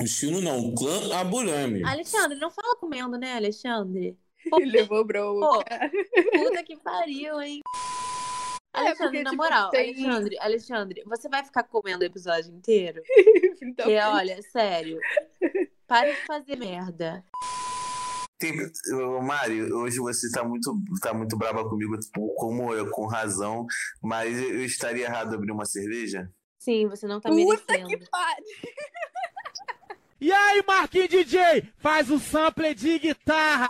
Estilo não, clã Aburame. Alexandre, não fala comendo, né, Alexandre? Ele levou bronca. Puta que pariu, hein? É, Alexandre, porque, na tipo, moral, tem- Alexandre, Alexandre, você vai ficar comendo o episódio inteiro? então, Porque, olha, sério, para de fazer merda. Tem, Mário, hoje você tá muito, tá muito brava comigo, tipo, como eu, com razão, mas eu estaria errado abrir uma cerveja? Sim, você não tá Puta merecendo. que pariu. E aí, Marquinhos DJ, faz o sample de guitarra.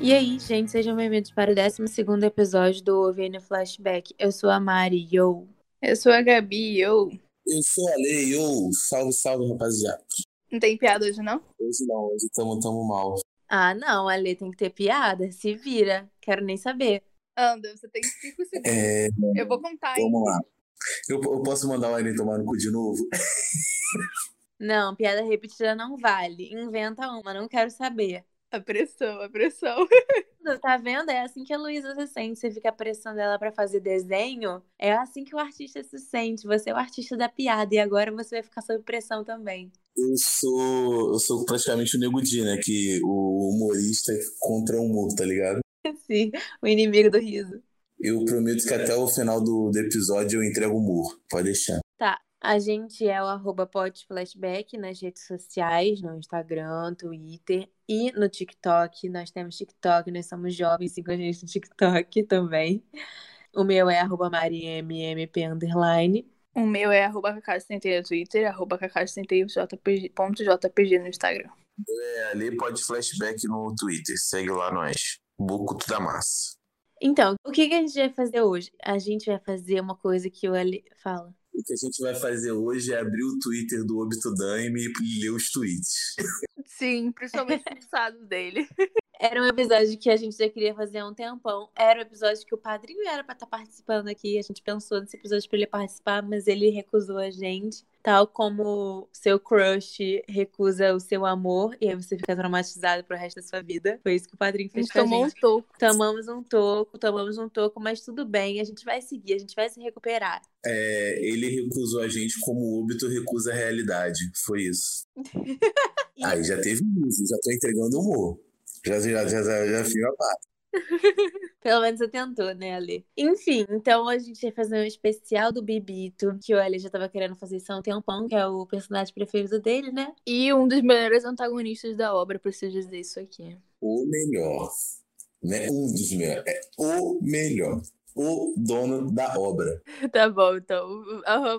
E aí, gente, sejam bem-vindos para o 12 episódio do OVN Flashback. Eu sou a Mari, yo. Eu sou a Gabi, eu. Eu sou a Lei, ô, salve, salve, rapaziada. Não tem piada hoje, não? Hoje não, hoje tamo, tamo mal. Ah, não, a Lê tem que ter piada, se vira. Quero nem saber. Anda, você tem 5 segundos. É, Eu vou contar, hein? vamos lá. Eu, eu posso mandar o Aline tomar no cu de novo? Não, piada repetida não vale. Inventa uma, não quero saber. A pressão, a pressão. Tá vendo? É assim que a Luísa se sente. Você fica pressando ela pra fazer desenho. É assim que o artista se sente. Você é o artista da piada e agora você vai ficar sob pressão também. Eu sou, eu sou praticamente o Nego Di, né? Que o humorista é contra o humor, tá ligado? Sim, o inimigo do riso. Eu prometo que até o final do, do episódio eu entrego humor. Pode deixar. Tá. A gente é o arroba podflashback nas redes sociais, no Instagram, Twitter e no TikTok. Nós temos TikTok, nós somos jovens, sigam a gente no TikTok também. O meu é arroba marimmp underline. O meu é arroba cacá61 no Twitter, arroba cacá61jpg no Instagram. É, ali pode flashback no Twitter. Segue lá nós. Bucuto da massa. Então, o que, que a gente vai fazer hoje? A gente vai fazer uma coisa que o Ali fala. O que a gente vai fazer hoje é abrir o Twitter do Obito Daime e ler os tweets. Sim, principalmente o estado dele. Era um episódio que a gente já queria fazer há um tempão. Era um episódio que o padrinho era pra estar participando aqui. A gente pensou nesse episódio pra ele participar, mas ele recusou a gente. Tal como seu crush recusa o seu amor, e aí você fica traumatizado pro resto da sua vida. Foi isso que o padrinho A fez gente com a tomou um gente. toco. Tomamos um toco, tomamos um toco, mas tudo bem, a gente vai seguir, a gente vai se recuperar. É, ele recusou a gente como o Obito recusa a realidade. Foi isso. Aí já teve isso, já tô entregando humor. Já, já, já, já, já a parte. Pelo menos você tentou, né, Ali? Enfim, então a gente vai fazer um especial do Bibito, que o Ali já tava querendo fazer isso há um tempão, que é o personagem preferido dele, né? E um dos melhores antagonistas da obra, preciso dizer isso aqui. O melhor. Né? Um dos melhores. É o melhor. O dono da obra. Tá bom, então.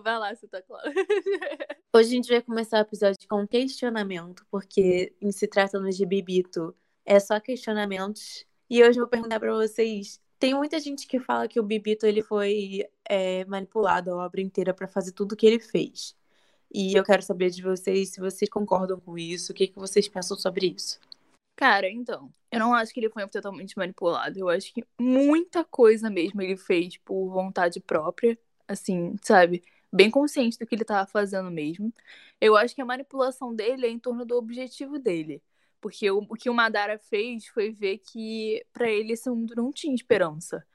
Vai lá, tá claro. Hoje a gente vai começar o episódio com um questionamento, porque se tratando de Bibito, é só questionamentos. E hoje eu vou perguntar pra vocês. Tem muita gente que fala que o Bibito ele foi é, manipulado a obra inteira pra fazer tudo o que ele fez. E eu quero saber de vocês se vocês concordam com isso, o que, que vocês pensam sobre isso. Cara, então, eu não acho que ele foi totalmente manipulado. Eu acho que muita coisa mesmo ele fez por vontade própria, assim, sabe? Bem consciente do que ele tava fazendo mesmo. Eu acho que a manipulação dele é em torno do objetivo dele. Porque o, o que o Madara fez foi ver que pra ele esse mundo não tinha esperança.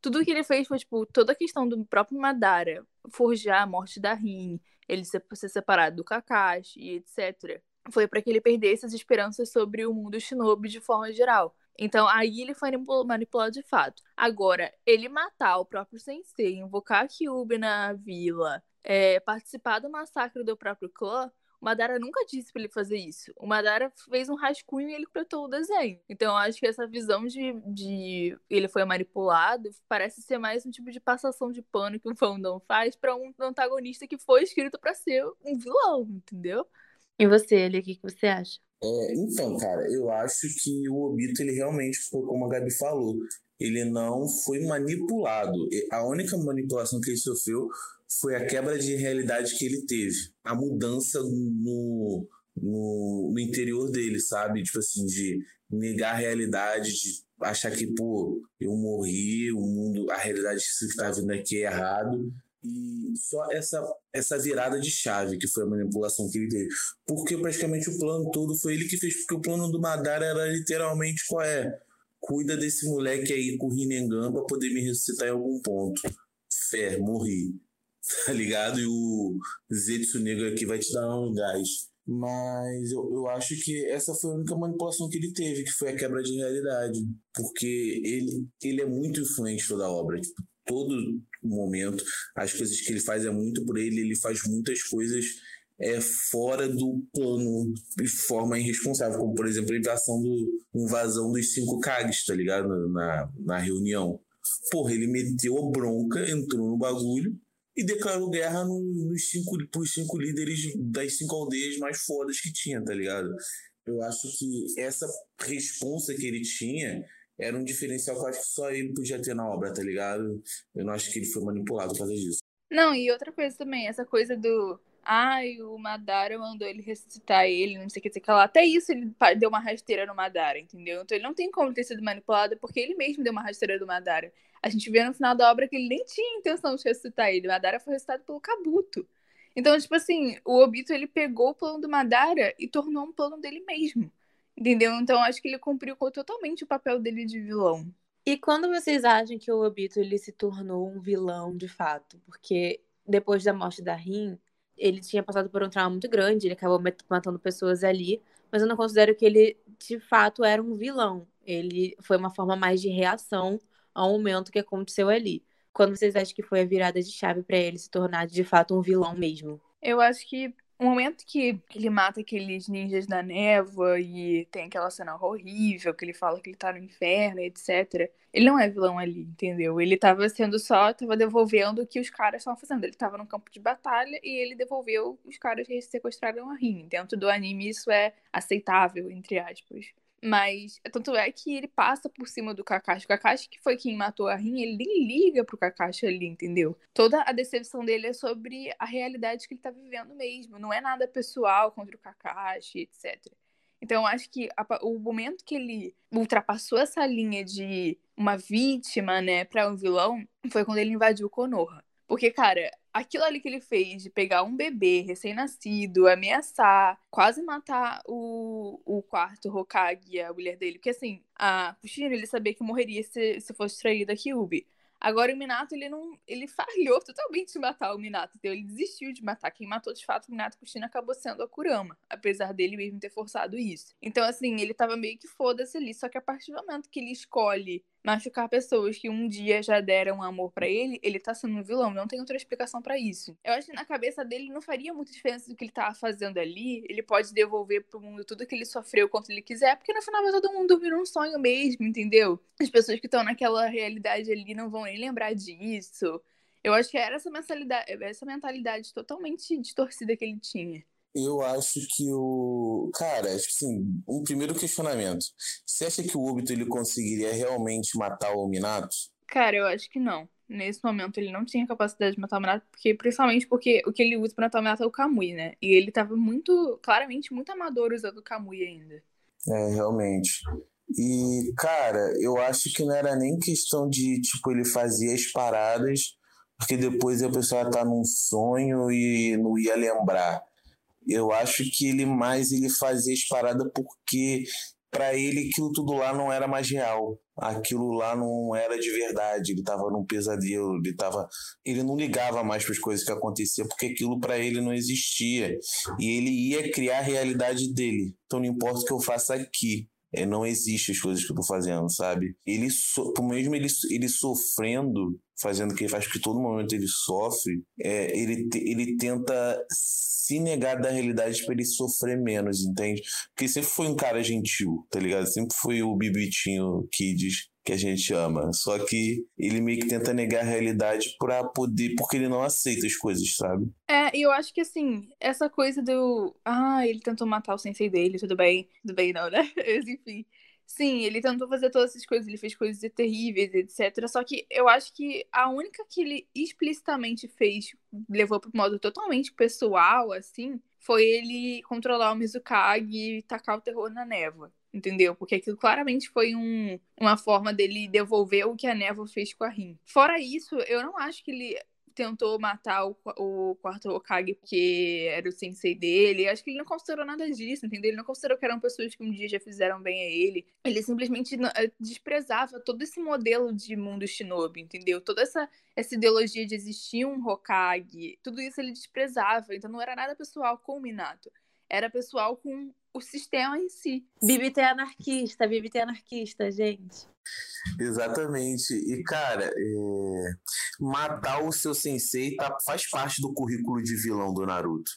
Tudo que ele fez foi, tipo, toda a questão do próprio Madara forjar a morte da Rin, ele ser, ser separado do Kakashi etc foi para que ele perdesse as esperanças sobre o mundo shinobi de forma geral. Então, aí ele foi manipu- manipulado de fato. Agora, ele matar o próprio sensei, invocar a Kyuubi na vila, é, participar do massacre do próprio clã, o Madara nunca disse pra ele fazer isso. O Madara fez um rascunho e ele completou o desenho. Então, eu acho que essa visão de, de ele foi manipulado parece ser mais um tipo de passação de pano que o fandom faz pra um antagonista que foi escrito pra ser um vilão, entendeu? E você, Ali, o que, que você acha? É, então, cara, eu acho que o Obito, ele realmente foi como a Gabi falou. Ele não foi manipulado. A única manipulação que ele sofreu foi a quebra de realidade que ele teve. A mudança no, no, no interior dele, sabe? Tipo assim, de negar a realidade, de achar que, pô, eu morri, o mundo, a realidade que tá vindo aqui é errado. E só essa, essa virada de chave que foi a manipulação que ele teve. Porque praticamente o plano todo foi ele que fez, porque o plano do Madara era literalmente qual é? Cuida desse moleque aí com o Rinnegan pra poder me ressuscitar em algum ponto. Fé, morri. Tá ligado? E o Zetsu Negro aqui vai te dar um gás. Mas eu, eu acho que essa foi a única manipulação que ele teve, que foi a quebra de realidade. Porque ele, ele é muito influente toda a obra. Tipo, todo momento, as coisas que ele faz é muito por ele, ele faz muitas coisas é fora do plano de forma irresponsável, como por exemplo a invasão, do, invasão dos cinco Kags, tá ligado? Na, na reunião. Porra, ele meteu a bronca, entrou no bagulho e declarou guerra no, nos cinco, pros cinco líderes das cinco aldeias mais fodas que tinha, tá ligado? Eu acho que essa responsa que ele tinha era um diferencial que eu acho que só ele podia ter na obra, tá ligado? Eu não acho que ele foi manipulado por causa disso. Não, e outra coisa também, essa coisa do. Ai, o Madara mandou ele ressuscitar ele, não sei o que, sei que lá. Até isso ele deu uma rasteira no Madara, entendeu? Então ele não tem como ter sido manipulado, porque ele mesmo deu uma rasteira do Madara. A gente vê no final da obra que ele nem tinha intenção de ressuscitar ele. O Madara foi ressuscitado pelo Kabuto. Então, tipo assim, o Obito ele pegou o plano do Madara e tornou um plano dele mesmo. Entendeu? Então acho que ele cumpriu totalmente o papel dele de vilão. E quando vocês acham que o Obito ele se tornou um vilão de fato? Porque depois da morte da Rin, ele tinha passado por um trauma muito grande, ele acabou matando pessoas ali, mas eu não considero que ele de fato era um vilão. Ele foi uma forma mais de reação ao momento que aconteceu ali. Quando vocês acham que foi a virada de chave para ele se tornar de fato um vilão mesmo? Eu acho que o momento que ele mata aqueles ninjas da névoa e tem aquela cena horrível, que ele fala que ele tá no inferno, etc. Ele não é vilão ali, entendeu? Ele tava sendo só, tava devolvendo o que os caras estavam fazendo. Ele tava no campo de batalha e ele devolveu os caras que sequestraram a Rin. Dentro do anime isso é aceitável, entre aspas. Mas tanto é que ele passa por cima do Kakashi. O Kakashi, que foi quem matou a Rin, ele nem liga pro Kakashi ali, entendeu? Toda a decepção dele é sobre a realidade que ele tá vivendo mesmo. Não é nada pessoal contra o Kakashi, etc. Então, eu acho que a, o momento que ele ultrapassou essa linha de uma vítima, né, para um vilão, foi quando ele invadiu Konoha. Porque, cara, aquilo ali que ele fez de pegar um bebê recém-nascido, ameaçar, quase matar o, o quarto Hokage, a mulher dele. Porque, assim, a Kushina, ele sabia que morreria se, se fosse traída a Kyubi. Agora o Minato, ele não. Ele falhou totalmente de matar o Minato. Então ele desistiu de matar. Quem matou de fato o Minato Kushina acabou sendo a Kurama. Apesar dele mesmo ter forçado isso. Então, assim, ele tava meio que foda-se ali. Só que a partir do momento que ele escolhe machucar pessoas que um dia já deram amor para ele, ele tá sendo um vilão. Não tem outra explicação para isso. Eu acho que na cabeça dele não faria muita diferença do que ele tava fazendo ali. Ele pode devolver pro mundo tudo que ele sofreu quanto ele quiser, porque no final vai todo mundo dormir num sonho mesmo, entendeu? As pessoas que estão naquela realidade ali não vão nem lembrar disso. Eu acho que era essa mentalidade, essa mentalidade totalmente distorcida que ele tinha. Eu acho que o. Cara, acho que sim. Um primeiro questionamento. Você acha que o Obito ele conseguiria realmente matar o Minato? Cara, eu acho que não. Nesse momento ele não tinha capacidade de matar o Minato, porque, principalmente porque o que ele usa pra matar o Minato é o Kamui, né? E ele tava muito, claramente, muito amador usando o Kamui ainda. É, realmente. E, cara, eu acho que não era nem questão de, tipo, ele fazia as paradas, porque depois a pessoa tá num sonho e não ia lembrar. Eu acho que ele mais ele fazia as paradas porque para ele aquilo tudo lá não era mais real. Aquilo lá não era de verdade, ele tava num pesadelo, ele tava, ele não ligava mais para as coisas que aconteciam porque aquilo para ele não existia. E ele ia criar a realidade dele. Então não importa o que eu faça aqui, é, não existe as coisas que eu tô fazendo, sabe? Ele, so, mesmo ele, ele sofrendo, fazendo o que ele faz, porque todo momento ele sofre, é, ele, ele tenta se negar da realidade para ele sofrer menos, entende? Porque sempre foi um cara gentil, tá ligado? Sempre foi o Bibitinho Kids que a gente ama. Só que ele meio que tenta negar a realidade para poder, porque ele não aceita as coisas, sabe? É, e eu acho que assim, essa coisa do. Ah, ele tentou matar o sensei dele, tudo bem. Tudo bem, não, né? Enfim. Sim, ele tentou fazer todas essas coisas, ele fez coisas terríveis, etc. Só que eu acho que a única que ele explicitamente fez, levou para um modo totalmente pessoal, assim, foi ele controlar o Mizukage e tacar o terror na névoa. Entendeu? Porque aquilo claramente foi um, uma forma dele devolver o que a névoa fez com a Rin. Fora isso, eu não acho que ele tentou matar o, o quarto Hokage porque era o sensei dele. Acho que ele não considerou nada disso, entendeu? Ele não considerou que eram pessoas que um dia já fizeram bem a ele. Ele simplesmente eh, desprezava todo esse modelo de mundo shinobi, entendeu? Toda essa, essa ideologia de existir um Hokage, tudo isso ele desprezava. Então não era nada pessoal com o Minato. Era pessoal com o sistema em si. Bibita é anarquista, Bibita é anarquista, gente. Exatamente. E, cara, é... matar o seu sensei tá... faz parte do currículo de vilão do Naruto.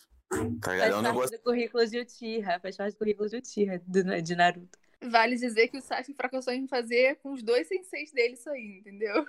Tá ligado? Faz é um parte negócio... do currículo de Uchiha, faz parte do currículo de Uchiha, de Naruto. Vale dizer que o Sasuke fracassou em fazer com os dois senseis dele isso aí, entendeu?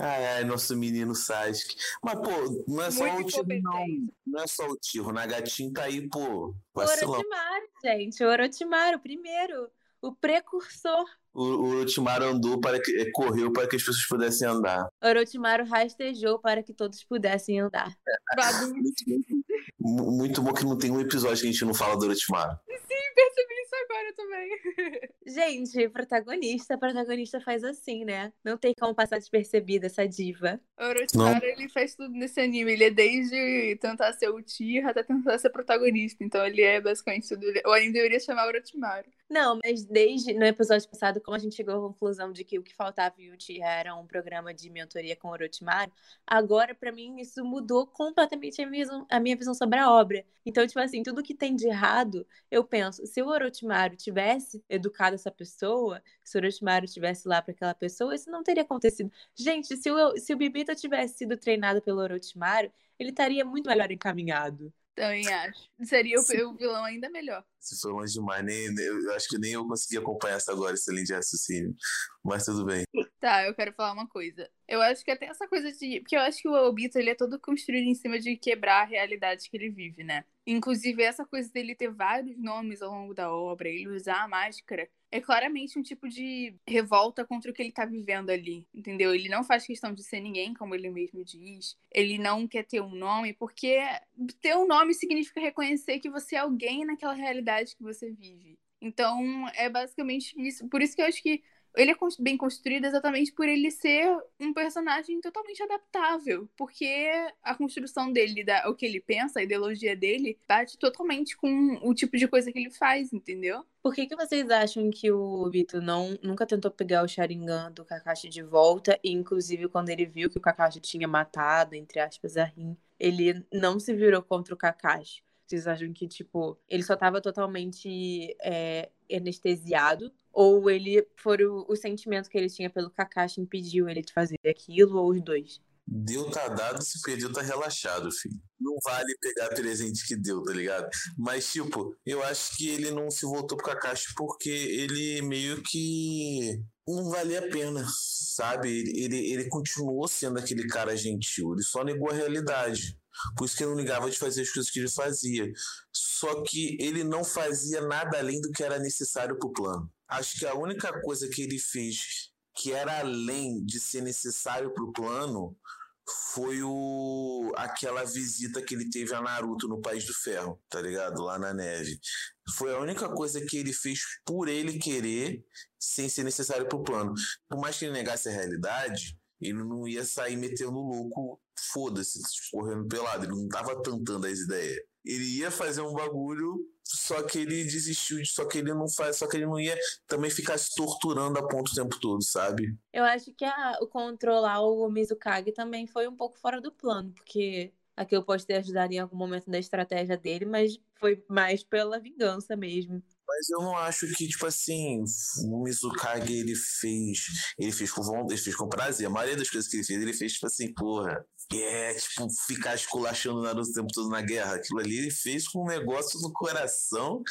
Ai, ai, nosso menino Sasuke. Mas, pô, não é só Muito o tiro, não. Não é só o tiro. O Nagatinho tá aí, pô. Vacilão. O Orochimaru, gente. O Orochimaru, primeiro. O precursor. O, o Orochimaru andou para que, eh, correu para que as pessoas pudessem andar. O Orochimaru rastejou para que todos pudessem andar. muito, muito bom que não tem um episódio que a gente não fala do Orochimaru. Sim, percebi isso agora também. Gente, protagonista, protagonista faz assim, né? Não tem como passar despercebida essa diva. O Orochimaru, ele faz tudo nesse anime. Ele é desde tentar ser o Tira até tentar ser protagonista. Então ele é basicamente tudo. Eu ainda deveria chamar Orochimaru. Não, mas desde no episódio passado, como a gente chegou à conclusão de que o que faltava em Uchiha era um programa de mentoria com Orochimaru, agora para mim isso mudou completamente a minha, visão, a minha visão sobre a obra. Então, tipo assim, tudo que tem de errado, eu penso, se o Orochimaru tivesse educado essa pessoa, se o Orochimaru tivesse lá para aquela pessoa, isso não teria acontecido. Gente, se o, se o Bibita tivesse sido treinado pelo Orochimaru, ele estaria muito melhor encaminhado. Também acho. Seria o, o vilão ainda melhor. Se for longe demais, nem, eu acho que nem eu consegui acompanhar essa agora, esse linha de raciocínio. Mas tudo bem. Tá, eu quero falar uma coisa. Eu acho que até essa coisa de. Porque eu acho que o Obito ele é todo construído em cima de quebrar a realidade que ele vive, né? Inclusive, essa coisa dele ter vários nomes ao longo da obra, ele usar a máscara, é claramente um tipo de revolta contra o que ele tá vivendo ali, entendeu? Ele não faz questão de ser ninguém, como ele mesmo diz. Ele não quer ter um nome, porque ter um nome significa reconhecer que você é alguém naquela realidade que você vive. Então, é basicamente isso. Por isso que eu acho que ele é bem construído exatamente por ele ser um personagem totalmente adaptável, porque a construção dele, da, o que ele pensa, a ideologia dele, bate totalmente com o tipo de coisa que ele faz, entendeu? Por que, que vocês acham que o Obito não, nunca tentou pegar o Sharingan do Kakashi de volta, e inclusive quando ele viu que o Kakashi tinha matado, entre aspas, a Rin, ele não se virou contra o Kakashi? Vocês acham que, tipo, ele só tava totalmente é, anestesiado? Ou ele foi o, o, sentimento que ele tinha pelo Kakashi impediu ele de fazer aquilo, ou os dois? Deu tá dado, se perdeu tá relaxado, filho. Não vale pegar presente que deu, tá ligado? Mas, tipo, eu acho que ele não se voltou pro Kakashi porque ele meio que não valia a pena, sabe? Ele, ele, ele continuou sendo aquele cara gentil, ele só negou a realidade. Por isso que ele não ligava de fazer as coisas que ele fazia. Só que ele não fazia nada além do que era necessário para o plano. Acho que a única coisa que ele fez que era além de ser necessário para o plano foi o aquela visita que ele teve a Naruto no País do Ferro, tá ligado? Lá na neve. Foi a única coisa que ele fez por ele querer, sem ser necessário pro plano. Por mais que ele negasse a realidade, ele não ia sair metendo louco, foda-se, correndo pelado. Ele não tava tentando as ideias. Ele ia fazer um bagulho, só que ele desistiu, só que ele não faz, só que ele não ia também ficar se torturando a ponto o tempo todo, sabe? Eu acho que a, o controlar o Mizukage também foi um pouco fora do plano, porque aquilo pode ter ajudado em algum momento da estratégia dele, mas foi mais pela vingança mesmo. Mas eu não acho que, tipo assim, o Mizukage ele fez. Ele fez com vontade, ele fez com prazer. A maioria das coisas que ele fez, ele fez, tipo assim, porra. É, tipo, ficar esculachando o Naruto o tempo todo na guerra. Aquilo ali ele fez com um negócio no coração.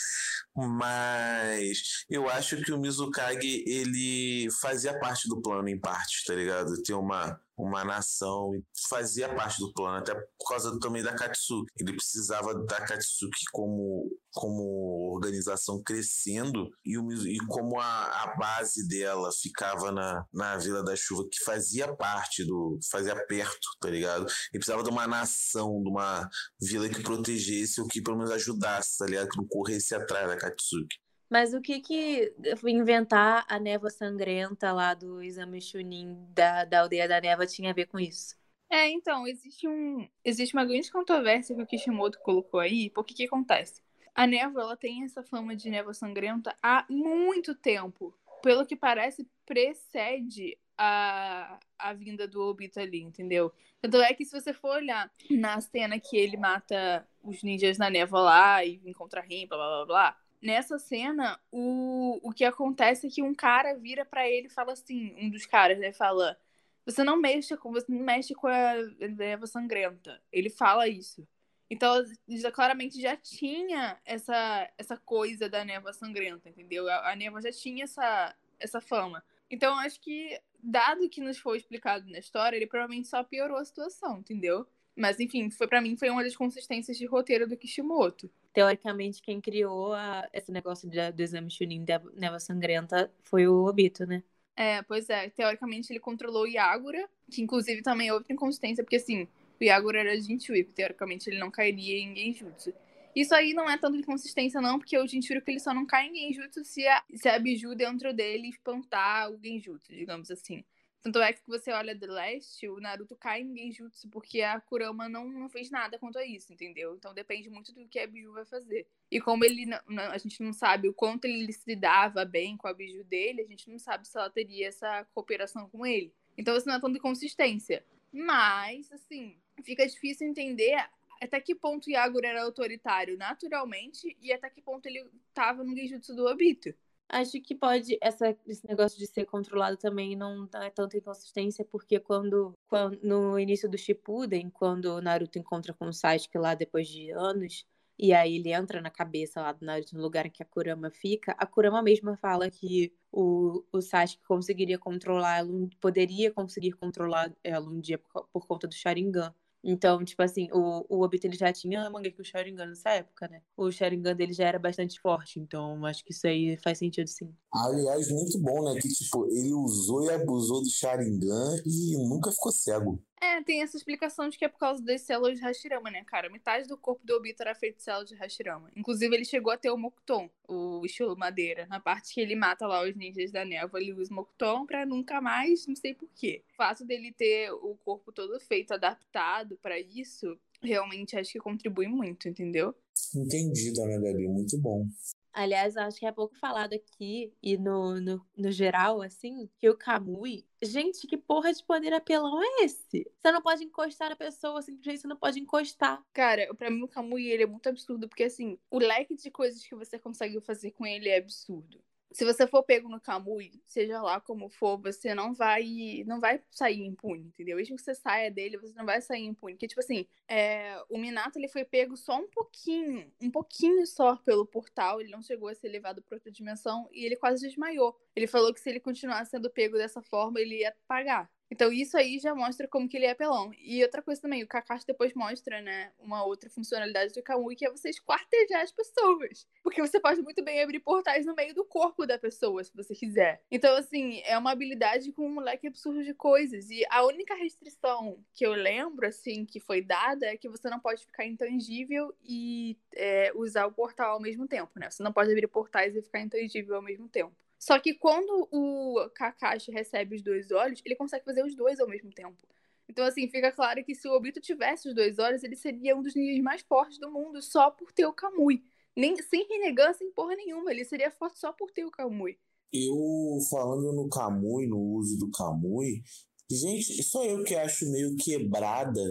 Mas eu acho que o Mizukage, ele fazia parte do plano em parte, tá ligado? Ter uma uma nação fazia parte do plano, até por causa também da Katsuki. Ele precisava da Katsuki como, como organização crescendo e, o, e como a, a base dela ficava na, na Vila da Chuva, que fazia parte do. fazia perto, tá ligado? Ele precisava de uma nação, de uma vila que protegesse ou que pelo menos ajudasse, tá ligado? Que não corresse atrás da Katsuki. Mas o que que inventar a névoa sangrenta lá do exame Chunin da, da aldeia da névoa tinha a ver com isso? É, então, existe, um, existe uma grande controvérsia que o Kishimoto colocou aí, porque o que acontece? A névoa, ela tem essa fama de névoa sangrenta há muito tempo. Pelo que parece, precede a, a vinda do Obito ali, entendeu? Tanto é que se você for olhar na cena que ele mata os ninjas na névoa lá e encontra Rin, blá blá blá blá, nessa cena, o, o que acontece é que um cara vira para ele e fala assim, um dos caras, né, fala você não mexe com, você não mexe com a erva sangrenta. Ele fala isso. Então, já, claramente já tinha essa, essa coisa da névoa sangrenta, entendeu? A, a névoa já tinha essa, essa fama. Então, acho que, dado que nos foi explicado na história, ele provavelmente só piorou a situação, entendeu? Mas, enfim, foi para mim foi uma das consistências de roteiro do Kishimoto. Teoricamente, quem criou a, esse negócio de, do exame Chunin da névoa sangrenta foi o Obito, né? É, pois é. Teoricamente ele controlou o Yagura, que inclusive também é outra inconsistência, porque assim, o Yagura era Jinchuriki, teoricamente ele não cairia em Genjutsu. Isso aí não é tanto inconsistência não, porque o Jinchuriki ele só não cai em Genjutsu se a, se a Biju dentro dele espantar o Genjutsu, digamos assim. Tanto é que você olha The Last, o Naruto cai em Genjutsu porque a Kurama não, não fez nada quanto a isso, entendeu? Então depende muito do que a Biju vai fazer. E como ele a gente não sabe o quanto ele se dava bem com a Biju dele, a gente não sabe se ela teria essa cooperação com ele. Então isso não é tanto de consistência. Mas, assim, fica difícil entender até que ponto o Yagura era autoritário naturalmente e até que ponto ele estava no Genjutsu do Obito. Acho que pode, essa, esse negócio de ser controlado também não é tanta inconsistência, porque quando, quando no início do Shippuden, quando o Naruto encontra com o Sasuke lá depois de anos, e aí ele entra na cabeça lá do Naruto, no lugar em que a Kurama fica, a Kurama mesma fala que o, o Sasuke conseguiria controlar ela, poderia conseguir controlar ela um dia por, por conta do Sharingan. Então, tipo assim, o, o Obito ele já tinha Mangekyo Sharingan nessa época, né? O Sharingan dele já era bastante forte, então acho que isso aí faz sentido sim. Aliás, muito bom, né? Que, tipo, ele usou e abusou do Sharingan e nunca ficou cego. É, tem essa explicação de que é por causa das células de Hashirama, né, cara? Metade do corpo do Obito era feito de células de Hashirama. Inclusive, ele chegou a ter o Mokuton, o estilo madeira. Na parte que ele mata lá os ninjas da névoa, ele usa o Mokuton pra nunca mais, não sei porquê. O fato dele ter o corpo todo feito, adaptado para isso, realmente acho que contribui muito, entendeu? Entendi, dona Gabi, muito bom. Aliás, acho que é pouco falado aqui e no, no, no geral, assim, que o Kamui. Gente, que porra de poder apelão é esse? Você não pode encostar na pessoa, simplesmente você não pode encostar. Cara, pra mim o Kamui ele é muito absurdo, porque assim, o leque de coisas que você consegue fazer com ele é absurdo se você for pego no Kamui, seja lá como for, você não vai não vai sair impune, entendeu? Mesmo que você saia dele, você não vai sair impune. Porque, tipo assim, é, o Minato ele foi pego só um pouquinho, um pouquinho só pelo portal, ele não chegou a ser levado para outra dimensão e ele quase desmaiou. Ele falou que se ele continuasse sendo pego dessa forma, ele ia pagar. Então isso aí já mostra como que ele é apelão. E outra coisa também, o Kakashi depois mostra, né, uma outra funcionalidade do Kamui, que é você esquartejar as pessoas. Porque você pode muito bem abrir portais no meio do corpo da pessoa, se você quiser. Então, assim, é uma habilidade com um moleque absurdo de coisas. E a única restrição que eu lembro, assim, que foi dada é que você não pode ficar intangível e é, usar o portal ao mesmo tempo, né? Você não pode abrir portais e ficar intangível ao mesmo tempo. Só que quando o Kakashi recebe os dois olhos, ele consegue fazer os dois ao mesmo tempo. Então, assim, fica claro que se o Obito tivesse os dois olhos, ele seria um dos ninjas mais fortes do mundo só por ter o Kamui. Nem, sem renegar, sem porra nenhuma. Ele seria forte só por ter o Kamui. Eu, falando no Kamui, no uso do Kamui, gente, só eu que acho meio quebrada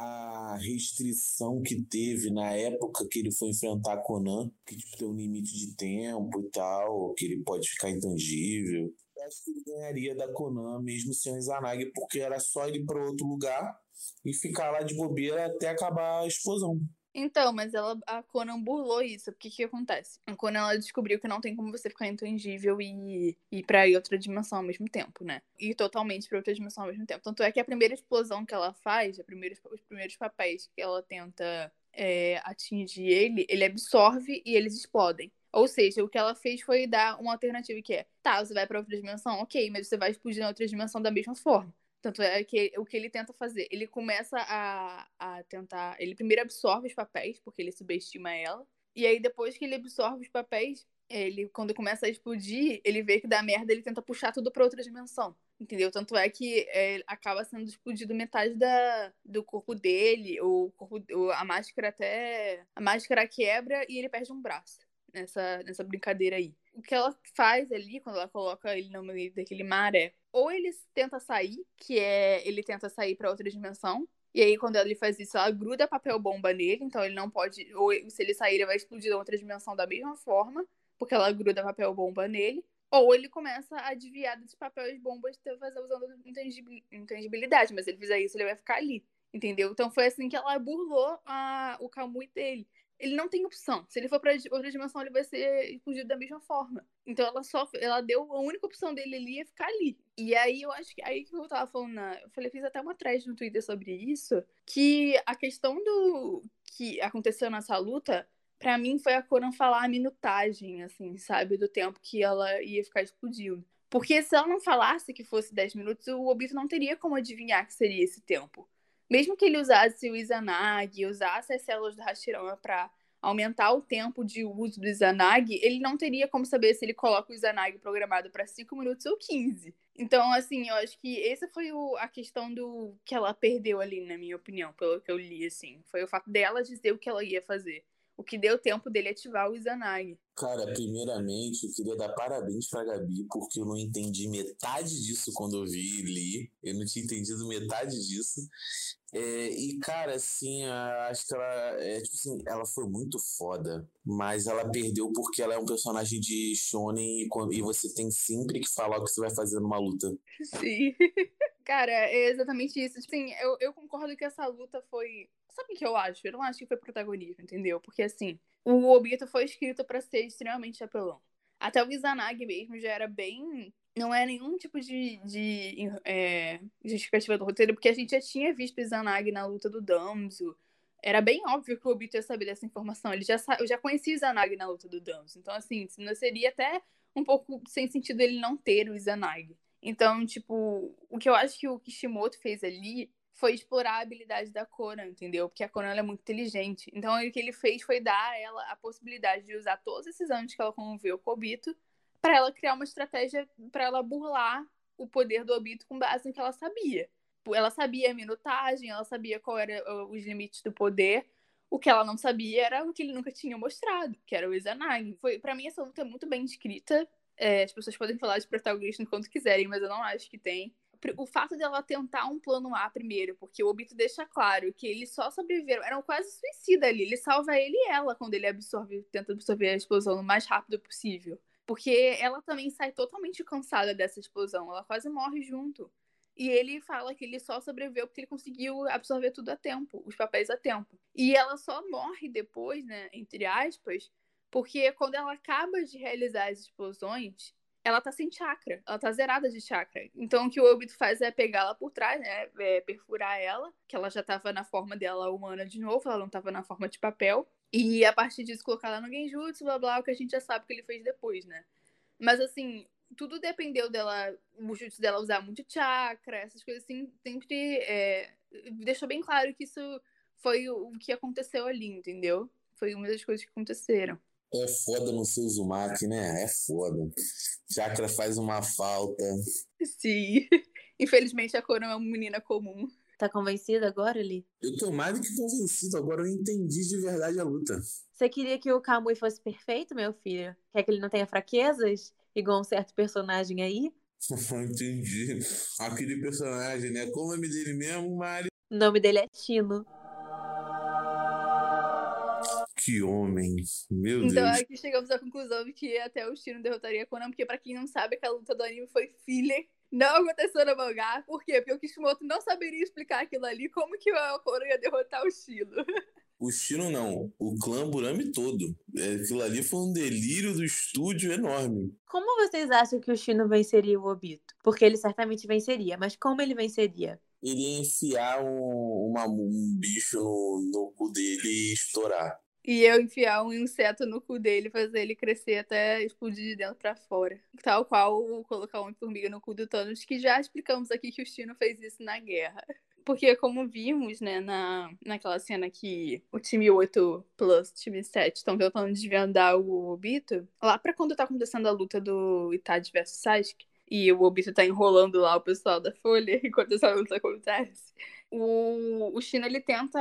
a restrição que teve na época que ele foi enfrentar Conan, que tipo, tem um limite de tempo e tal, que ele pode ficar intangível. Eu acho que ele ganharia da Conan mesmo sem o Izanagi, porque era só ir para outro lugar e ficar lá de bobeira até acabar a explosão. Então, mas ela, a Conan burlou isso. O que acontece? A Conan ela descobriu que não tem como você ficar intangível e ir pra outra dimensão ao mesmo tempo, né? Ir totalmente pra outra dimensão ao mesmo tempo. Tanto é que a primeira explosão que ela faz, a primeira, os primeiros papéis que ela tenta é, atingir ele, ele absorve e eles explodem. Ou seja, o que ela fez foi dar uma alternativa que é, tá, você vai para outra dimensão, ok, mas você vai explodir na outra dimensão da mesma forma. Tanto é que o que ele tenta fazer, ele começa a, a tentar. Ele primeiro absorve os papéis, porque ele subestima ela. E aí, depois que ele absorve os papéis, ele, quando começa a explodir, ele vê que dá merda, ele tenta puxar tudo pra outra dimensão. Entendeu? Tanto é que é, acaba sendo explodido metade da, do corpo dele, o corpo, a máscara até. A máscara quebra e ele perde um braço nessa, nessa brincadeira aí. O que ela faz ali, quando ela coloca ele no meio daquele mar, é ou ele tenta sair, que é ele tenta sair para outra dimensão, e aí, quando ele faz isso, ela gruda papel bomba nele, então ele não pode. Ou se ele sair, ele vai explodir na outra dimensão da mesma forma, porque ela gruda papel bomba nele. Ou ele começa a desviar desses papéis bombas fazer usando intangibilidade, mas se ele fizer isso, ele vai ficar ali. Entendeu? Então foi assim que ela burlou a, o Kamui dele ele não tem opção. Se ele for pra outra dimensão, ele vai ser explodido da mesma forma. Então ela só ela deu a única opção dele ali é ficar ali. E aí eu acho que aí que eu tava falando, na, eu falei, fiz até uma thread no Twitter sobre isso, que a questão do que aconteceu nessa luta, para mim foi a Coran falar a minutagem, assim, sabe, do tempo que ela ia ficar explodindo. Porque se ela não falasse que fosse 10 minutos, o Obito não teria como adivinhar que seria esse tempo mesmo que ele usasse o Izanagi, usasse as células do Hashirama para aumentar o tempo de uso do Izanagi, ele não teria como saber se ele coloca o Izanagi programado para 5 minutos ou 15. Então, assim, eu acho que essa foi o, a questão do que ela perdeu ali, na minha opinião, pelo que eu li, assim. Foi o fato dela dizer o que ela ia fazer o que deu tempo dele ativar o Izanagi. Cara, primeiramente, eu queria dar parabéns pra Gabi, porque eu não entendi metade disso quando eu vi e li. Eu não tinha entendido metade disso. É, e, cara, assim, acho que ela, é, tipo assim, ela foi muito foda, mas ela perdeu porque ela é um personagem de shonen e, e você tem sempre que falar o que você vai fazer numa luta. Sim. Cara, é exatamente isso. Tipo assim, eu, eu concordo que essa luta foi Sabe o que eu acho? Eu não acho que foi protagonismo, entendeu? Porque, assim, o Obito foi escrito para ser extremamente apelão. Até o Izanagi mesmo já era bem. Não é nenhum tipo de, de é, justificativa do roteiro, porque a gente já tinha visto o Izanagi na luta do Damso. Era bem óbvio que o Obito ia saber dessa informação. Ele já, eu já conhecia o Izanagi na luta do Damso. Então, assim, seria até um pouco sem sentido ele não ter o Izanagi. Então, tipo, o que eu acho que o Kishimoto fez ali foi explorar a habilidade da Conan, entendeu? Porque a Conan é muito inteligente. Então, o que ele fez foi dar a ela a possibilidade de usar todos esses anos que ela conviveu com o Obito para ela criar uma estratégia para ela burlar o poder do Obito com base no que ela sabia. Ela sabia a minutagem, ela sabia qual eram os limites do poder. O que ela não sabia era o que ele nunca tinha mostrado, que era o Izanagi. Foi, para mim, essa luta é muito bem escrita. É, as pessoas podem falar de protagonista enquanto quiserem, mas eu não acho que tem o fato dela tentar um plano A primeiro, porque o Obito deixa claro que eles só sobreviveram, eram quase suicida ali. Ele salva ele e ela quando ele absorve, tenta absorver a explosão o mais rápido possível. Porque ela também sai totalmente cansada dessa explosão, ela quase morre junto. E ele fala que ele só sobreviveu porque ele conseguiu absorver tudo a tempo, os papéis a tempo. E ela só morre depois, né, entre aspas, porque quando ela acaba de realizar as explosões, ela tá sem chakra, ela tá zerada de chakra. Então o que o Obito faz é pegá-la por trás, né? É perfurar ela, que ela já tava na forma dela humana de novo, ela não tava na forma de papel. E a partir disso colocar ela no Genjutsu, blá blá, o que a gente já sabe que ele fez depois, né? Mas assim, tudo dependeu dela, o jutsu dela usar muito chakra, essas coisas assim, sempre é, deixou bem claro que isso foi o que aconteceu ali, entendeu? Foi uma das coisas que aconteceram. É foda no seu Uzumaki, né? É foda. Chakra faz uma falta. Sim. Infelizmente a Coro é uma menina comum. Tá convencido agora, Li? Eu tô mais do que convencido. Agora eu entendi de verdade a luta. Você queria que o Kamui fosse perfeito, meu filho? Quer que ele não tenha fraquezas? Igual um certo personagem aí? entendi. Aquele personagem, né? Qual o nome dele mesmo, Mari? O nome dele é Tino. Que homem, meu então, Deus. Então aqui chegamos à conclusão de que até o Shino derrotaria a Conan, porque pra quem não sabe, aquela luta do anime foi filler. Não aconteceu no mangá. Por quê? Porque o Kishimoto não saberia explicar aquilo ali, como que a Conan ia derrotar o Shino. O Shino não, o clã Burami todo. É, aquilo ali foi um delírio do estúdio enorme. Como vocês acham que o Shino venceria o Obito? Porque ele certamente venceria, mas como ele venceria? Ele ia enfiar um, uma, um bicho no, no cu dele e estourar. E eu enfiar um inseto no cu dele, fazer ele crescer até explodir de dentro para fora. Tal qual colocar uma formiga no cu do Thanos, que já explicamos aqui que o Stino fez isso na guerra. Porque como vimos, né, na, naquela cena que o time 8 plus time 7 estão tentando desvendar o Obito, lá pra quando tá acontecendo a luta do Itachi versus Sasuke, e o Obito tá enrolando lá o pessoal da Folha enquanto essa luta acontece o, o China ele tenta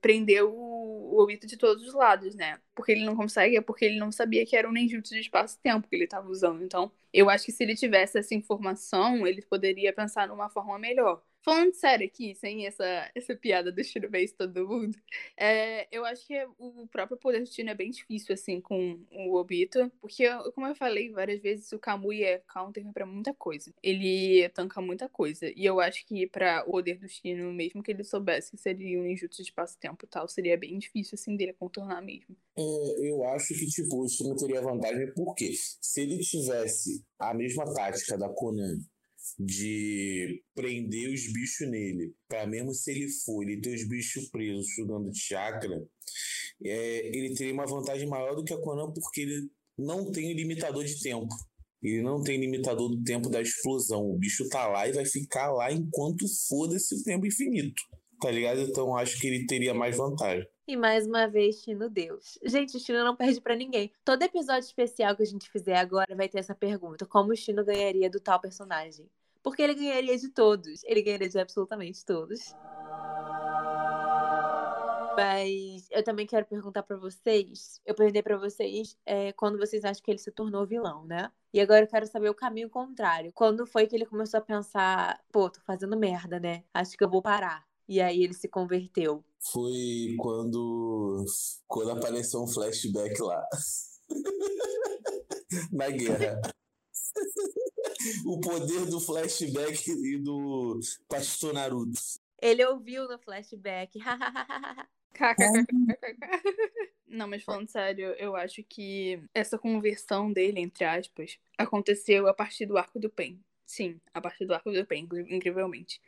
prender o, o Obito de todos os lados, né? Porque ele não consegue, é porque ele não sabia que era um ninjutsu de espaço-tempo que ele estava usando. Então, eu acho que se ele tivesse essa informação, ele poderia pensar numa forma melhor. Falando sério aqui, sem essa, essa piada do Base todo mundo, é, eu acho que o próprio poder do Shino é bem difícil, assim, com o Obito, porque, como eu falei várias vezes, o Kamui é counter pra muita coisa. Ele tanca muita coisa. E eu acho que para o poder do Shino, mesmo que ele soubesse que seria um ninjutsu de espaço-tempo e tal, seria bem difícil, assim, dele contornar mesmo. É, eu acho que, tipo, o Shino teria vantagem porque se ele tivesse a mesma tática da Konami, de prender os bichos nele, para mesmo se ele for, ele ter os bichos presos jogando chakra, é, ele teria uma vantagem maior do que a Conan porque ele não tem limitador de tempo. Ele não tem limitador do tempo da explosão. O bicho tá lá e vai ficar lá enquanto for desse tempo infinito. Tá ligado? Então acho que ele teria mais vantagem. E mais uma vez, Chino Deus. Gente, o Chino não perde para ninguém. Todo episódio especial que a gente fizer agora vai ter essa pergunta: como o Chino ganharia do tal personagem? Porque ele ganharia de todos. Ele ganharia de absolutamente todos. Mas eu também quero perguntar para vocês. Eu perguntei para vocês é, quando vocês acham que ele se tornou vilão, né? E agora eu quero saber o caminho contrário. Quando foi que ele começou a pensar, pô, tô fazendo merda, né? Acho que eu vou parar. E aí ele se converteu. Foi quando, quando apareceu um flashback lá. Na guerra o poder do flashback e do Pastor Naruto. Ele ouviu no flashback. Não, mas falando sério, eu acho que essa conversão dele, entre aspas, aconteceu a partir do arco do Pen. Sim, a partir do arco do Pen, incrivelmente.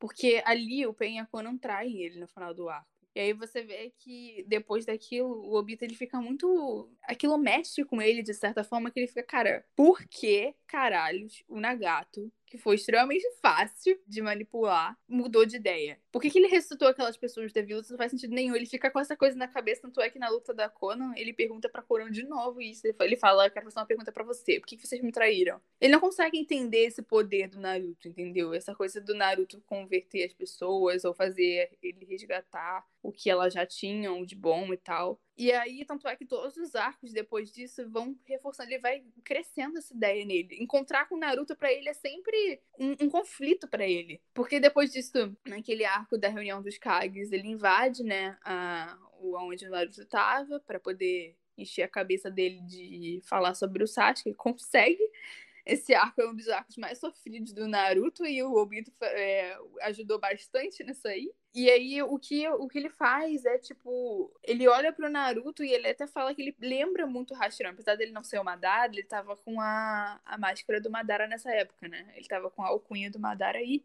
Porque ali o Pen a Conan traem ele no final do arco. E aí você vê que depois daquilo, o Obito ele fica muito. Aquilo mexe com ele de certa forma, que ele fica, cara, por que caralhos o Nagato que foi extremamente fácil de manipular, mudou de ideia. Por que, que ele ressuscitou aquelas pessoas da vila? Isso não faz sentido nenhum. Ele fica com essa coisa na cabeça, tanto é que na luta da Conan, ele pergunta pra Conan de novo isso. Ele fala, eu quero fazer uma pergunta para você. Por que, que vocês me traíram? Ele não consegue entender esse poder do Naruto, entendeu? Essa coisa do Naruto converter as pessoas ou fazer ele resgatar o que elas já tinham de bom e tal. E aí, tanto é que todos os arcos depois disso vão reforçando, ele vai crescendo essa ideia nele. Encontrar com o Naruto para ele é sempre um, um conflito para ele. Porque depois disso, naquele arco da reunião dos Kages, ele invade, né, a, o, onde o Naruto tava para poder encher a cabeça dele de falar sobre o Sasuke. Ele consegue. Esse arco é um dos arcos mais sofridos do Naruto e o Obito é, ajudou bastante nisso aí. E aí, o que, o que ele faz é, tipo, ele olha pro Naruto e ele até fala que ele lembra muito o Hashirama. Apesar dele não ser o Madara, ele tava com a, a máscara do Madara nessa época, né? Ele tava com a alcunha do Madara aí. E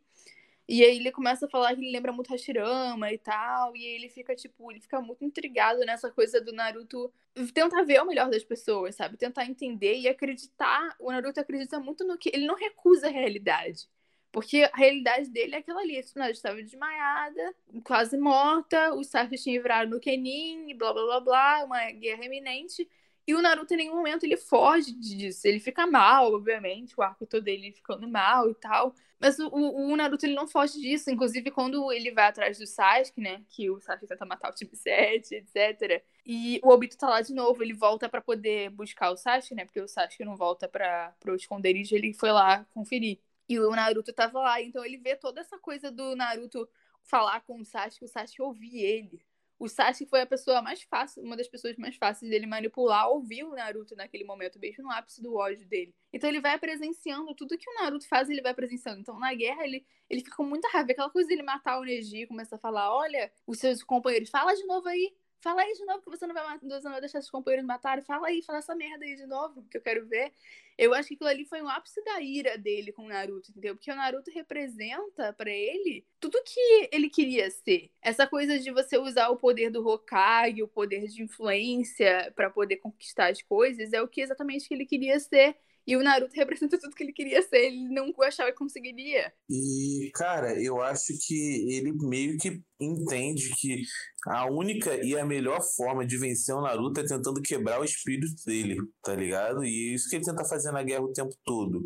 aí ele começa a falar que ele lembra muito Hashirama e tal. E aí ele fica, tipo, ele fica muito intrigado nessa coisa do Naruto tentar ver o melhor das pessoas, sabe? Tentar entender e acreditar. O Naruto acredita muito no que. Ele não recusa a realidade. Porque a realidade dele é aquela ali. A estava desmaiada, quase morta, os Sasuke tinham virado no Kenin, blá blá blá blá, uma guerra iminente. E o Naruto, em nenhum momento, ele foge disso. Ele fica mal, obviamente, o arco todo dele ficando mal e tal. Mas o, o, Naruto, ele não foge disso. Inclusive, quando ele vai atrás do Sasuke, né? Que o Sasuke tenta matar o time 7, etc. E o Obito tá lá de novo. Ele volta para poder buscar o Sasuke, né? Porque o Sasuke não volta para pro esconderijo. Ele foi lá conferir. E o Naruto tava lá, então ele vê toda essa coisa do Naruto falar com o Sasuke, o Sasuke ouvir ele. O Sasuke foi a pessoa mais fácil, uma das pessoas mais fáceis dele manipular, ouvir o Naruto naquele momento, mesmo no ápice do ódio dele. Então ele vai presenciando tudo que o Naruto faz, ele vai presenciando. Então na guerra ele, ele fica com muita raiva. Aquela coisa dele matar o Neji, começa a falar: olha, os seus companheiros, fala de novo aí, Fala aí de novo que você não vai, você não vai deixar seus companheiros matarem. Fala aí, fala essa merda aí de novo, que eu quero ver. Eu acho que aquilo ali foi um ápice da ira dele com o Naruto, entendeu? Porque o Naruto representa para ele tudo que ele queria ser. Essa coisa de você usar o poder do Hokage, o poder de influência para poder conquistar as coisas, é o que exatamente que ele queria ser. E o Naruto representa tudo que ele queria ser, ele não achava que conseguiria. E, cara, eu acho que ele meio que entende que a única e a melhor forma de vencer o Naruto é tentando quebrar o espírito dele, tá ligado? E é isso que ele tenta fazer na guerra o tempo todo.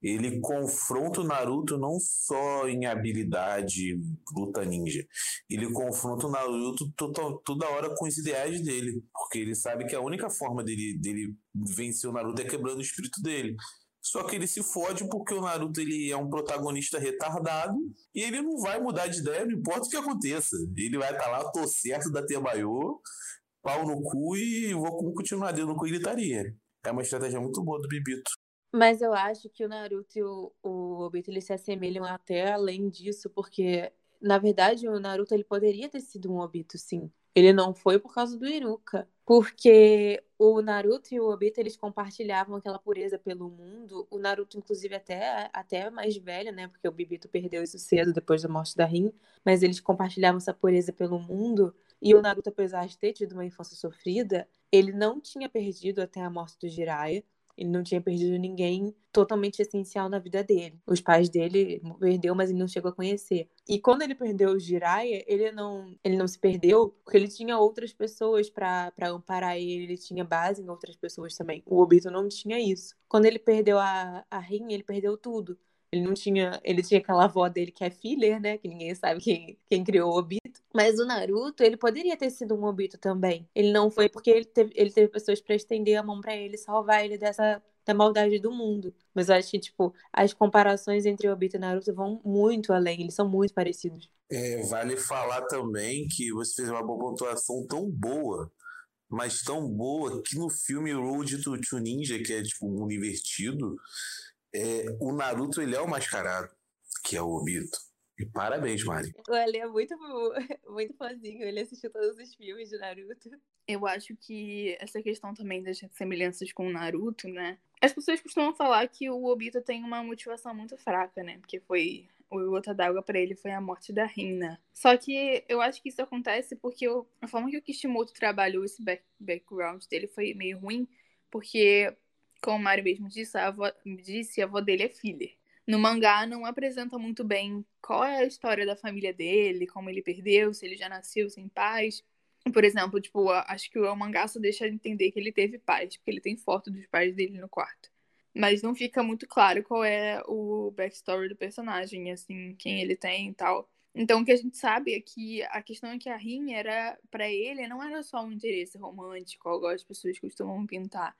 Ele confronta o Naruto não só em habilidade, luta ninja. Ele confronta o Naruto toda, toda hora com os ideais dele. Porque ele sabe que a única forma dele, dele vencer o Naruto é quebrando o espírito dele. Só que ele se fode porque o Naruto ele é um protagonista retardado e ele não vai mudar de ideia, não importa o que aconteça. Ele vai estar tá lá, tô certo da Tebaio, pau no cu e vou continuar dando com gritaria. É uma estratégia muito boa do Bibito. Mas eu acho que o Naruto e o, o Obito eles se assemelham até além disso, porque na verdade o Naruto ele poderia ter sido um Obito, sim. Ele não foi por causa do Iruka. Porque o Naruto e o Obito, eles compartilhavam aquela pureza pelo mundo. O Naruto, inclusive, até, até mais velho, né? Porque o Bibito perdeu isso cedo, depois da morte da Rin. Mas eles compartilhavam essa pureza pelo mundo. E o Naruto, apesar de ter tido uma infância sofrida, ele não tinha perdido até a morte do Jiraiya. Ele não tinha perdido ninguém totalmente essencial na vida dele. Os pais dele perdeu, mas ele não chegou a conhecer. E quando ele perdeu o Jiraiya, ele não, ele não se perdeu porque ele tinha outras pessoas para amparar ele, ele tinha base em outras pessoas também. O Obito não tinha isso. Quando ele perdeu a, a Rin, ele perdeu tudo. Ele não tinha. Ele tinha aquela avó dele que é filler, né? Que ninguém sabe quem, quem criou o Obito. Mas o Naruto, ele poderia ter sido um Obito também. Ele não foi porque ele teve, ele teve pessoas para estender a mão para ele, salvar ele dessa da maldade do mundo. Mas eu acho que, tipo, as comparações entre Obito e Naruto vão muito além, eles são muito parecidos. É, vale falar também que você fez uma pontuação tão boa, mas tão boa, que no filme Road to, to Ninja, que é tipo um invertido, é, o Naruto ele é o mascarado, que é o Obito. E parabéns, Mari. O Ale é muito, muito fãzinho, ele assistiu todos os filmes de Naruto. Eu acho que essa questão também das semelhanças com o Naruto, né? As pessoas costumam falar que o Obito tem uma motivação muito fraca, né? Porque foi o gota d'água para ele foi a morte da Rina. Só que eu acho que isso acontece porque eu, a forma que o Kishimoto trabalhou esse back, background dele foi meio ruim, porque como o Mario mesmo disse, a avó, disse, a avó dele é filler. No mangá não apresenta muito bem qual é a história da família dele, como ele perdeu, se ele já nasceu sem pais. Por exemplo, tipo, acho que o mangá só deixa entender que ele teve pais, porque ele tem foto dos pais dele no quarto. Mas não fica muito claro qual é o backstory do personagem, assim, quem ele tem e tal. Então, o que a gente sabe é que a questão é que a Rin era, para ele, não era só um interesse romântico, igual as pessoas costumam pintar.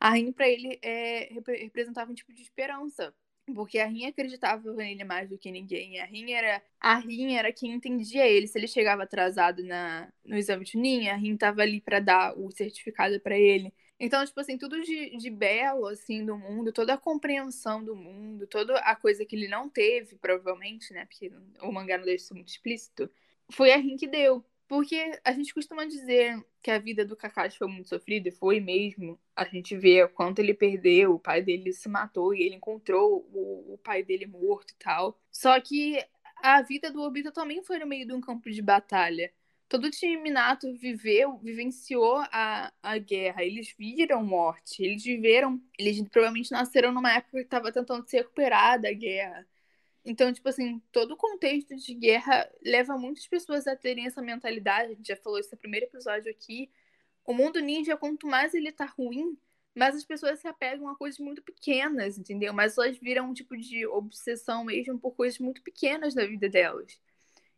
A Rin, para ele, é, representava um tipo de esperança. Porque a Rin acreditava nele mais do que ninguém. A Rin era, a Rin era quem entendia ele. Se ele chegava atrasado na, no exame de Ninha, a Rin tava ali para dar o certificado para ele. Então, tipo assim, tudo de, de belo, assim, do mundo, toda a compreensão do mundo, toda a coisa que ele não teve, provavelmente, né? Porque o mangá não deixa isso muito explícito. Foi a Rin que deu. Porque a gente costuma dizer que a vida do Kakashi foi muito sofrida, e foi mesmo. A gente vê o quanto ele perdeu, o pai dele se matou e ele encontrou o, o pai dele morto e tal. Só que a vida do Obito também foi no meio de um campo de batalha. Todo o time Minato viveu, vivenciou a, a guerra, eles viram morte, eles viveram, eles provavelmente nasceram numa época que estava tentando se recuperar da guerra. Então, tipo assim, todo o contexto de guerra leva muitas pessoas a terem essa mentalidade. A gente já falou isso no primeiro episódio aqui. O mundo ninja, quanto mais ele tá ruim, mais as pessoas se apegam a coisas muito pequenas, entendeu? Mas elas viram um tipo de obsessão mesmo por coisas muito pequenas na vida delas.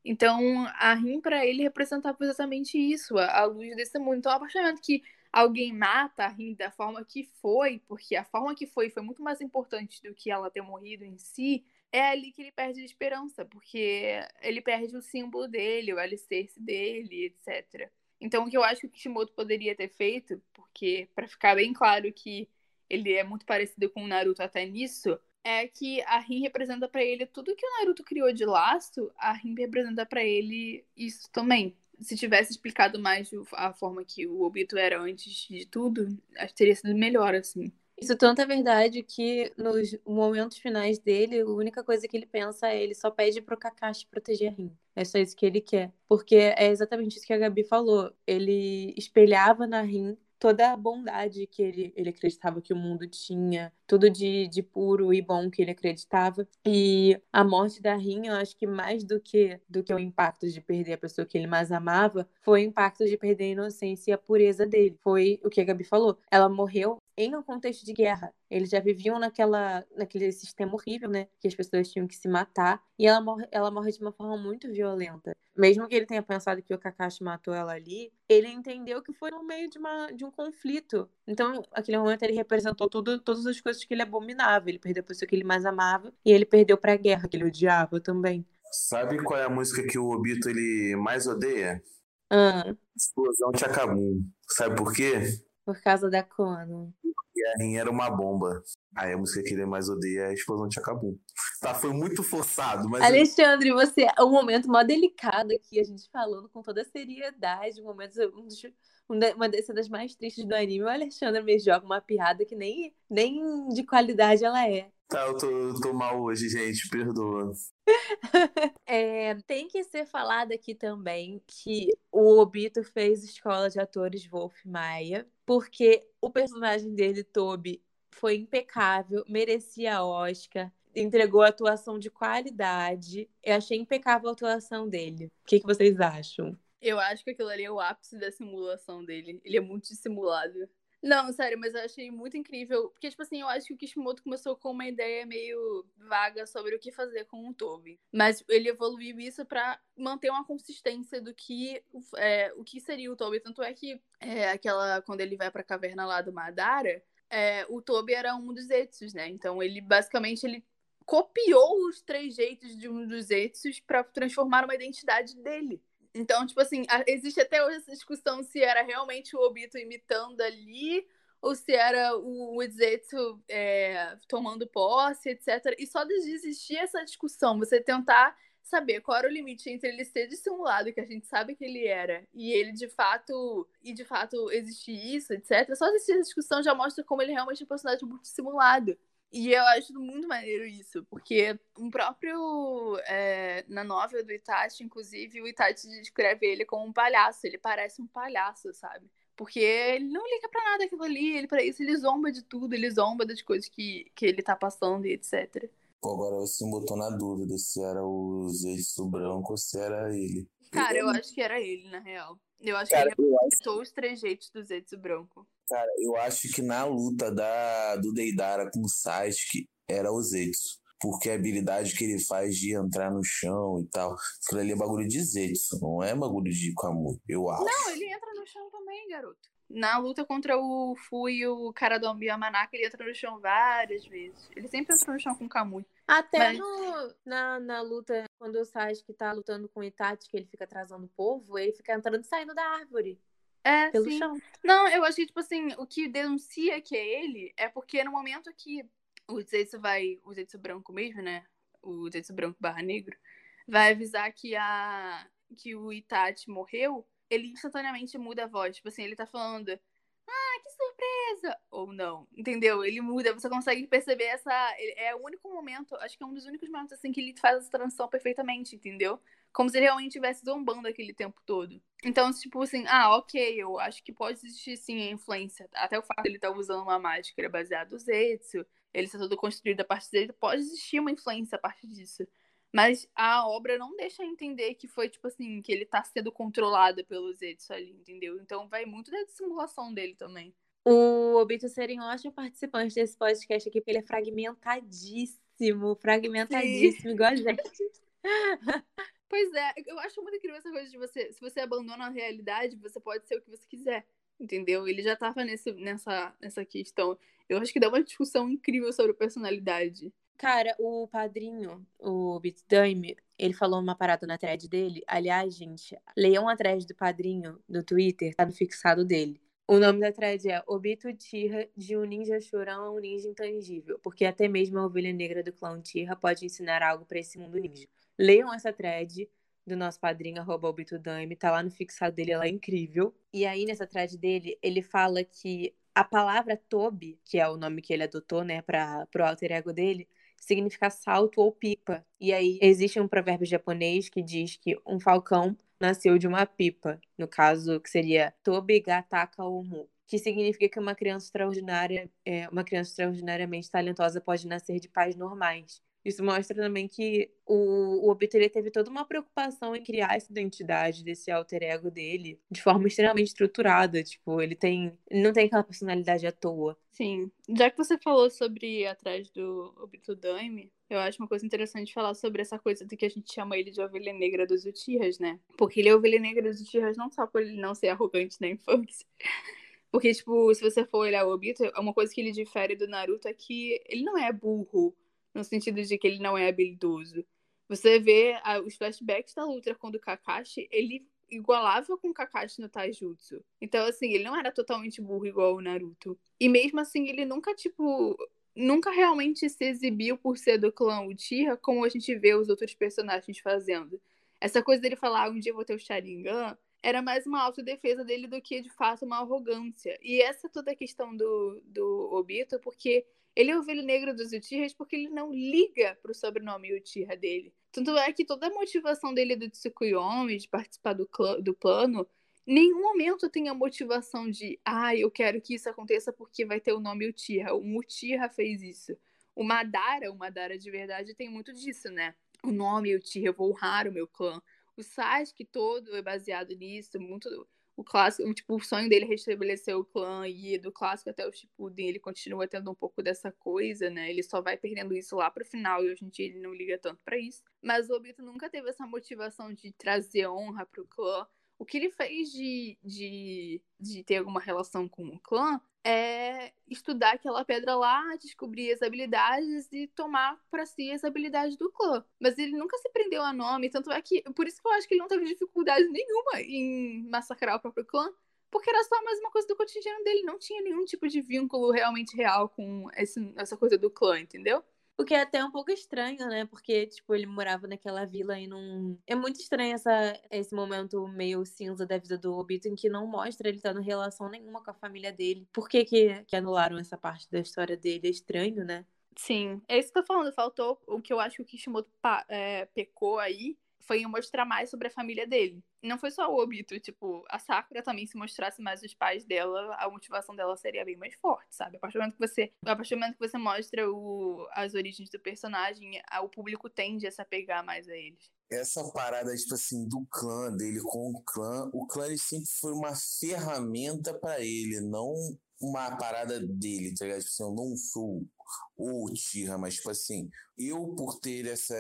Então, a Rim, para ele, representava exatamente isso, a, a luz desse mundo. Então, a partir do momento que alguém mata a Rim da forma que foi, porque a forma que foi foi muito mais importante do que ela ter morrido em si, é ali que ele perde a esperança, porque ele perde o símbolo dele, o alicerce dele, etc. Então, o que eu acho que o Kishimoto poderia ter feito, porque para ficar bem claro que ele é muito parecido com o Naruto até nisso, é que a Rin representa para ele tudo que o Naruto criou de laço, a Rin representa para ele isso também. Se tivesse explicado mais a forma que o Obito era antes de tudo, acho que teria sido melhor, assim. Isso tanto é verdade que nos momentos finais dele, a única coisa que ele pensa é ele só pede pro Kakashi proteger a Rin. É só isso que ele quer. Porque é exatamente isso que a Gabi falou. Ele espelhava na Rin toda a bondade que ele, ele acreditava que o mundo tinha, tudo de, de puro e bom que ele acreditava. E a morte da Rin, eu acho que mais do que, do que o impacto de perder a pessoa que ele mais amava, foi o impacto de perder a inocência e a pureza dele. Foi o que a Gabi falou. Ela morreu em um contexto de guerra. Eles já viviam naquela, naquele sistema horrível, né? Que as pessoas tinham que se matar. E ela morre, ela morre de uma forma muito violenta. Mesmo que ele tenha pensado que o Kakashi matou ela ali, ele entendeu que foi no meio de, uma, de um conflito. Então, aquele momento ele representou tudo, todas as coisas que ele abominava. Ele perdeu a pessoa que ele mais amava e ele perdeu pra guerra, que ele odiava também. Sabe qual é a música que o Obito ele mais odeia? Ah. Explosão Chacabum. Sabe por quê? Por causa da Kono. E a Rin era uma bomba. Aí a música que ele mais odeia é a explosão de Chacabum. Tá, foi muito forçado, mas. Alexandre, você é um momento mó delicado aqui, a gente falando com toda a seriedade, um momento, um dos, uma das cenas mais tristes do anime. O Alexandre me joga uma piada que nem, nem de qualidade ela é. Tá, eu tô, tô mal hoje, gente, perdoa. é, tem que ser falado aqui também que o Obito fez escola de atores Wolf Maia, porque o personagem dele, Toby, foi impecável, merecia Oscar, entregou atuação de qualidade. Eu achei impecável a atuação dele. O que, que vocês acham? Eu acho que aquilo ali é o ápice da simulação dele. Ele é muito dissimulado. Não, sério, mas eu achei muito incrível. Porque, tipo assim, eu acho que o Kishimoto começou com uma ideia meio vaga sobre o que fazer com o Toby. Mas ele evoluiu isso para manter uma consistência do que é, o que seria o Toby. Tanto é que é, aquela. Quando ele vai pra caverna lá do Madara, é, o Toby era um dos Zetsus, né? Então ele basicamente ele copiou os três jeitos de um dos Zetsus para transformar uma identidade dele. Então, tipo assim, existe até hoje essa discussão se era realmente o Obito imitando ali ou se era o, Izetsu é, tomando posse, etc. E só de existir essa discussão, você tentar saber qual era o limite entre ele ser dissimulado, que a gente sabe que ele era, e ele de fato, e de fato existir isso, etc. Só existir essa discussão já mostra como ele realmente é um personagem muito dissimulado. E eu acho muito maneiro isso, porque um próprio. É, na novela do Itachi, inclusive, o Itachi descreve ele como um palhaço. Ele parece um palhaço, sabe? Porque ele não liga pra nada aquilo ali, ele para isso ele zomba de tudo, ele zomba das coisas que, que ele tá passando e etc. Pô, agora você botou na dúvida se era o Zetsu branco ou se era ele. Cara, eu acho que era ele, na real. Eu acho Cara, que ele apresentou os trejeitos do Zetsu branco. Cara, eu acho que na luta da, do Deidara com o Sasuke era o Zetsu. Porque a habilidade que ele faz de entrar no chão e tal, aquilo ali é bagulho de Zetsu, não é bagulho de Kamui, eu acho. Não, ele entra no chão também, garoto. Na luta contra o Fu e o cara do Ambiyamanaka, ele entra no chão várias vezes. Ele sempre entra no chão com o Kamui. Até Mas... no, na, na luta, quando o Sasuke tá lutando com o Itachi, que ele fica atrasando o povo, ele fica entrando e saindo da árvore. É, pelo sim. chão. Não, eu acho que, tipo assim, o que denuncia que é ele é porque no momento que o Zetsu vai. O Zetsu branco mesmo, né? O Zetsu branco barra negro, vai avisar que a. que o Itachi morreu, ele instantaneamente muda a voz. Tipo assim, ele tá falando. Ah, que surpresa! Ou não, entendeu? Ele muda, você consegue perceber essa. É o único momento, acho que é um dos únicos momentos assim que ele faz essa transição perfeitamente, entendeu? Como se ele realmente estivesse zombando aquele tempo todo. Então, tipo assim, ah, ok, eu acho que pode existir sim a influência. Até o fato de ele estar tá usando uma máscara baseada no Zetsu, ele está todo construído a partir dele, pode existir uma influência a partir disso. Mas a obra não deixa entender que foi, tipo assim, que ele tá sendo controlado pelos Zetsu ali, entendeu? Então vai muito da dissimulação dele também. O Obito seria um ótimo participante desse podcast aqui, porque ele é fragmentadíssimo, fragmentadíssimo, Sim. igual a gente. Pois é, eu acho muito incrível essa coisa de você. Se você abandona a realidade, você pode ser o que você quiser. Entendeu? Ele já tava nesse, nessa, nessa questão. Eu acho que dá uma discussão incrível sobre personalidade. Cara, o padrinho, o Bitdame, ele falou uma parada na thread dele. Aliás, gente, leiam a thread do padrinho no Twitter, tá no fixado dele. O nome da thread é Obito Tira de um ninja chorão a um ninja intangível, porque até mesmo a ovelha negra do clã Tira pode ensinar algo para esse mundo ninja. Leiam essa thread do nosso padrinho, arroba Obitudame, tá lá no fixado dele, ela é incrível. E aí, nessa thread dele, ele fala que a palavra Tobi, que é o nome que ele adotou, né, para pro alter ego dele, significa salto ou pipa. E aí, existe um provérbio japonês que diz que um falcão nasceu de uma pipa, no caso, que seria Tobi Gataka Omu. que significa que uma criança extraordinária, é, uma criança extraordinariamente talentosa pode nascer de pais normais. Isso mostra também que o, o Obito ele teve toda uma preocupação em criar essa identidade desse alter ego dele de forma extremamente estruturada. Tipo, ele tem. Não tem aquela personalidade à toa. Sim. Já que você falou sobre atrás do Obito Daime, eu acho uma coisa interessante falar sobre essa coisa de que a gente chama ele de ovelha negra dos Uchihas, né? Porque ele é ovelha negra dos Uchihas não só por ele não ser arrogante na infância. Porque, tipo, se você for olhar o Obito, uma coisa que ele difere do Naruto é que ele não é burro no sentido de que ele não é habilidoso. Você vê a, os flashbacks da luta com o Kakashi, ele igualava com o Kakashi no Taijutsu. Então, assim, ele não era totalmente burro igual o Naruto. E mesmo assim, ele nunca, tipo, nunca realmente se exibiu por ser do clã Uchiha, como a gente vê os outros personagens fazendo. Essa coisa dele falar, ah, um dia vou ter o Sharingan, era mais uma autodefesa dele do que, de fato, uma arrogância. E essa toda a questão do, do Obito, porque ele é o ovelha negra dos Uchihas porque ele não liga pro sobrenome Uchiha dele. Tanto é que toda a motivação dele do Tsukuyomi, de participar do, do plano, nenhum momento tem a motivação de, ah, eu quero que isso aconteça porque vai ter o nome Uchiha. O Uchiha fez isso. O Madara, o Madara de verdade, tem muito disso, né? O nome Uchiha, eu vou honrar o meu clã. O Sasuke todo é baseado nisso, muito o clássico, tipo, o sonho dele é restabelecer o clã e do clássico até o Shippuden, ele continua tendo um pouco dessa coisa, né? Ele só vai perdendo isso lá pro final e hoje em dia ele não liga tanto para isso. Mas o Obito nunca teve essa motivação de trazer honra pro clã. O que ele fez de, de, de ter alguma relação com o clã é estudar aquela pedra lá, descobrir as habilidades e tomar para si as habilidades do clã. Mas ele nunca se prendeu a nome, tanto é que. Por isso que eu acho que ele não teve dificuldade nenhuma em massacrar o próprio clã. Porque era só mais uma coisa do cotidiano dele, não tinha nenhum tipo de vínculo realmente real com esse, essa coisa do clã, entendeu? O que é até um pouco estranho, né? Porque, tipo, ele morava naquela vila e não. É muito estranho essa, esse momento meio cinza da vida do Obito, em que não mostra ele tendo relação nenhuma com a família dele. Por que, que, que anularam essa parte da história dele? É estranho, né? Sim, é isso que eu tô falando. Faltou o que eu acho que o Kishimoto é, pecou aí foi em mostrar mais sobre a família dele. Não foi só o Obito, tipo, a Sakura também se mostrasse mais os pais dela, a motivação dela seria bem mais forte, sabe? A partir do momento que você, a partir do momento que você mostra o, as origens do personagem, o público tende a se apegar mais a eles. Essa parada, tipo assim, do clã dele com o clã, o clã sempre foi uma ferramenta para ele, não uma parada dele, tá ligado? Tipo assim, eu não sou o Uchiha, mas tipo assim, eu por ter essa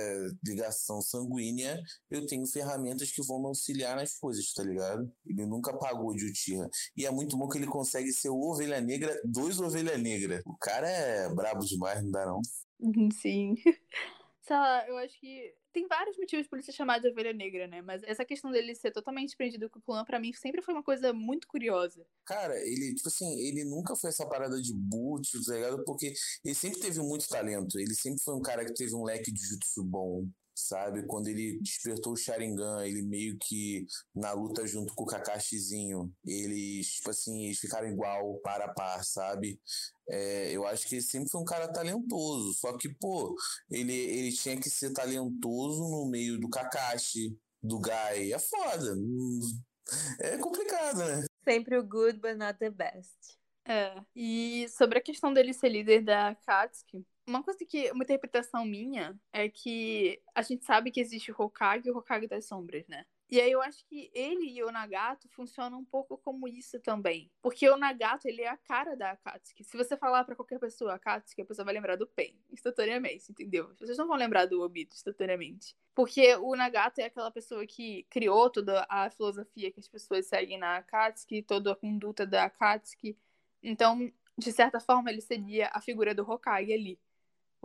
ligação sanguínea, eu tenho ferramentas que vão me auxiliar nas coisas, tá ligado? Ele nunca pagou de Uchiha. E é muito bom que ele consegue ser o Ovelha Negra, dois Ovelha Negra. O cara é brabo demais, não dá não? Sim. Sei lá, eu acho que tem vários motivos por ele ser chamado de ovelha negra, né? Mas essa questão dele ser totalmente prendido com o clã, pra mim, sempre foi uma coisa muito curiosa. Cara, ele, tipo assim, ele nunca foi essa parada de boot, tá ligado? Porque ele sempre teve muito talento. Ele sempre foi um cara que teve um leque de jutsu bom sabe? Quando ele despertou o Sharingan, ele meio que na luta junto com o Kakashizinho, eles, tipo assim, eles ficaram igual, para a par, sabe? É, eu acho que ele sempre foi um cara talentoso, só que, pô, ele, ele tinha que ser talentoso no meio do Kakashi, do Gai. É foda. É complicado, né? Sempre o good, but not the best. É. E sobre a questão dele ser líder da Katsuki, uma coisa que, uma interpretação minha é que a gente sabe que existe o Hokage e o Hokage das Sombras, né? E aí eu acho que ele e o Nagato funcionam um pouco como isso também. Porque o Nagato, ele é a cara da Akatsuki. Se você falar para qualquer pessoa Akatsuki, a pessoa vai lembrar do Pen, instantaneamente, entendeu? Vocês não vão lembrar do Obito instantaneamente. Porque o Nagato é aquela pessoa que criou toda a filosofia que as pessoas seguem na Akatsuki, toda a conduta da Akatsuki. Então, de certa forma, ele seria a figura do Hokage ali.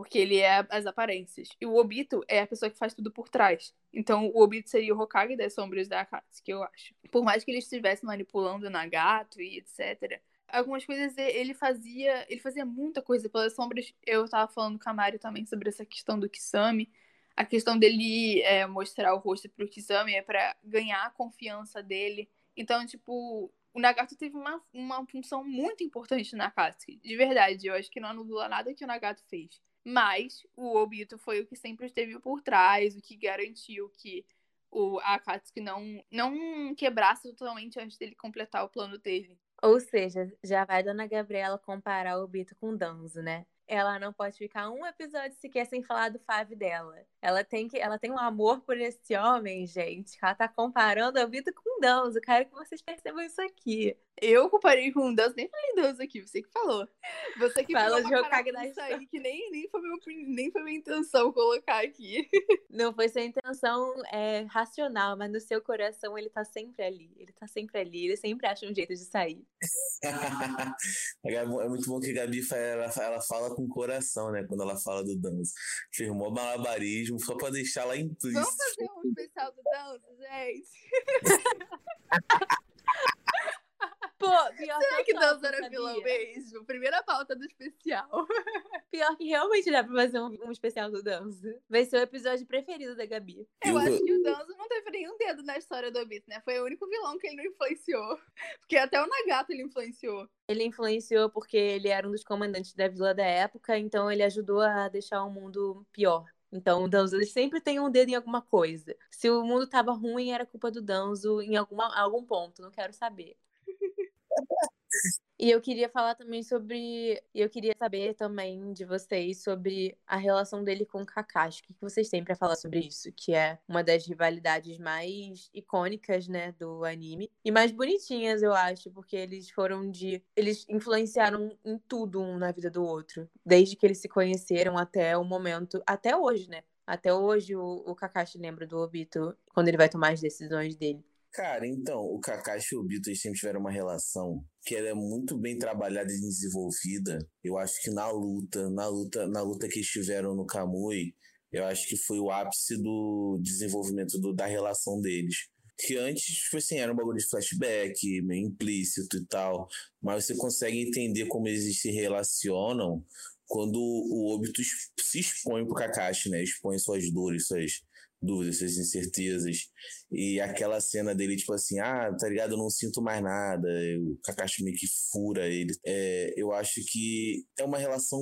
Porque ele é as aparências. E o Obito é a pessoa que faz tudo por trás. Então o Obito seria o Hokage das sombras da Akatsuki, eu acho. Por mais que ele estivesse manipulando o Nagato e etc. Algumas coisas ele fazia. Ele fazia muita coisa pelas sombras. Eu tava falando com a Mario também sobre essa questão do Kisame. A questão dele é, mostrar o rosto pro Kisame é para ganhar a confiança dele. Então, tipo, o Nagato teve uma, uma função muito importante na Akatsuki. De verdade, eu acho que não anula nada que o Nagato fez. Mas o Obito foi o que sempre esteve por trás, o que garantiu que o Akatsuki não, não quebrasse totalmente antes dele completar o plano dele. Ou seja, já vai Dona Gabriela comparar o Obito com o Danzo, né? Ela não pode ficar um episódio sequer sem falar do Fábio dela. Ela tem que, ela tem um amor por esse homem, gente. Ela tá comparando a vida com o Danzo. Eu quero que vocês percebam isso aqui. Eu comparei com o Danzo, nem falei Danzo aqui, você que falou. Você que Fala falou de Hokage da isso aí, que nem, nem, foi meu, nem foi minha intenção colocar aqui. Não foi sua intenção é, racional, mas no seu coração ele tá sempre ali. Ele tá sempre ali, ele sempre acha um jeito de sair. é muito bom que a Gabi ela, ela fala com o coração, né? Quando ela fala do Danzo. Firmou malabarismo só pra deixar lá implícito. Vamos fazer um especial do Danzo, gente? Pô, pior Será que, que Danzo era vilão mesmo? Primeira pauta do especial. Pior que realmente dá pra fazer um, um especial do Danzo. Vai ser o episódio preferido da Gabi. Eu, acho que o Danzo não teve nenhum dedo na história do Obito, né? Foi o único vilão que ele não influenciou. Porque até o Nagato ele influenciou. Ele influenciou porque ele era um dos comandantes da vila da época, então ele ajudou a deixar o mundo pior. Então, o Danzo ele sempre tem um dedo em alguma coisa. Se o mundo tava ruim, era culpa do Danzo em alguma, algum ponto, não quero saber. E eu queria falar também sobre. Eu queria saber também de vocês sobre a relação dele com o Kakashi. O que vocês têm para falar sobre isso? Que é uma das rivalidades mais icônicas, né, do anime. E mais bonitinhas, eu acho, porque eles foram de. Eles influenciaram em tudo um na vida do outro. Desde que eles se conheceram até o momento. Até hoje, né? Até hoje o, o Kakashi lembra do Obito quando ele vai tomar as decisões dele. Cara, então, o Kakashi e o Obito sempre tiveram uma relação que ela é muito bem trabalhada e desenvolvida. Eu acho que na luta, na luta, na luta que estiveram no Kamui, eu acho que foi o ápice do desenvolvimento do, da relação deles. Que antes, tipo assim, era um bagulho de flashback, meio implícito e tal. Mas você consegue entender como eles se relacionam quando o Obito se expõe pro Kakashi, né? Expõe suas dores, suas dúvidas, suas incertezas. E aquela cena dele, tipo assim, ah, tá ligado? Eu não sinto mais nada. O Kakashi meio que fura ele. É, eu acho que é uma relação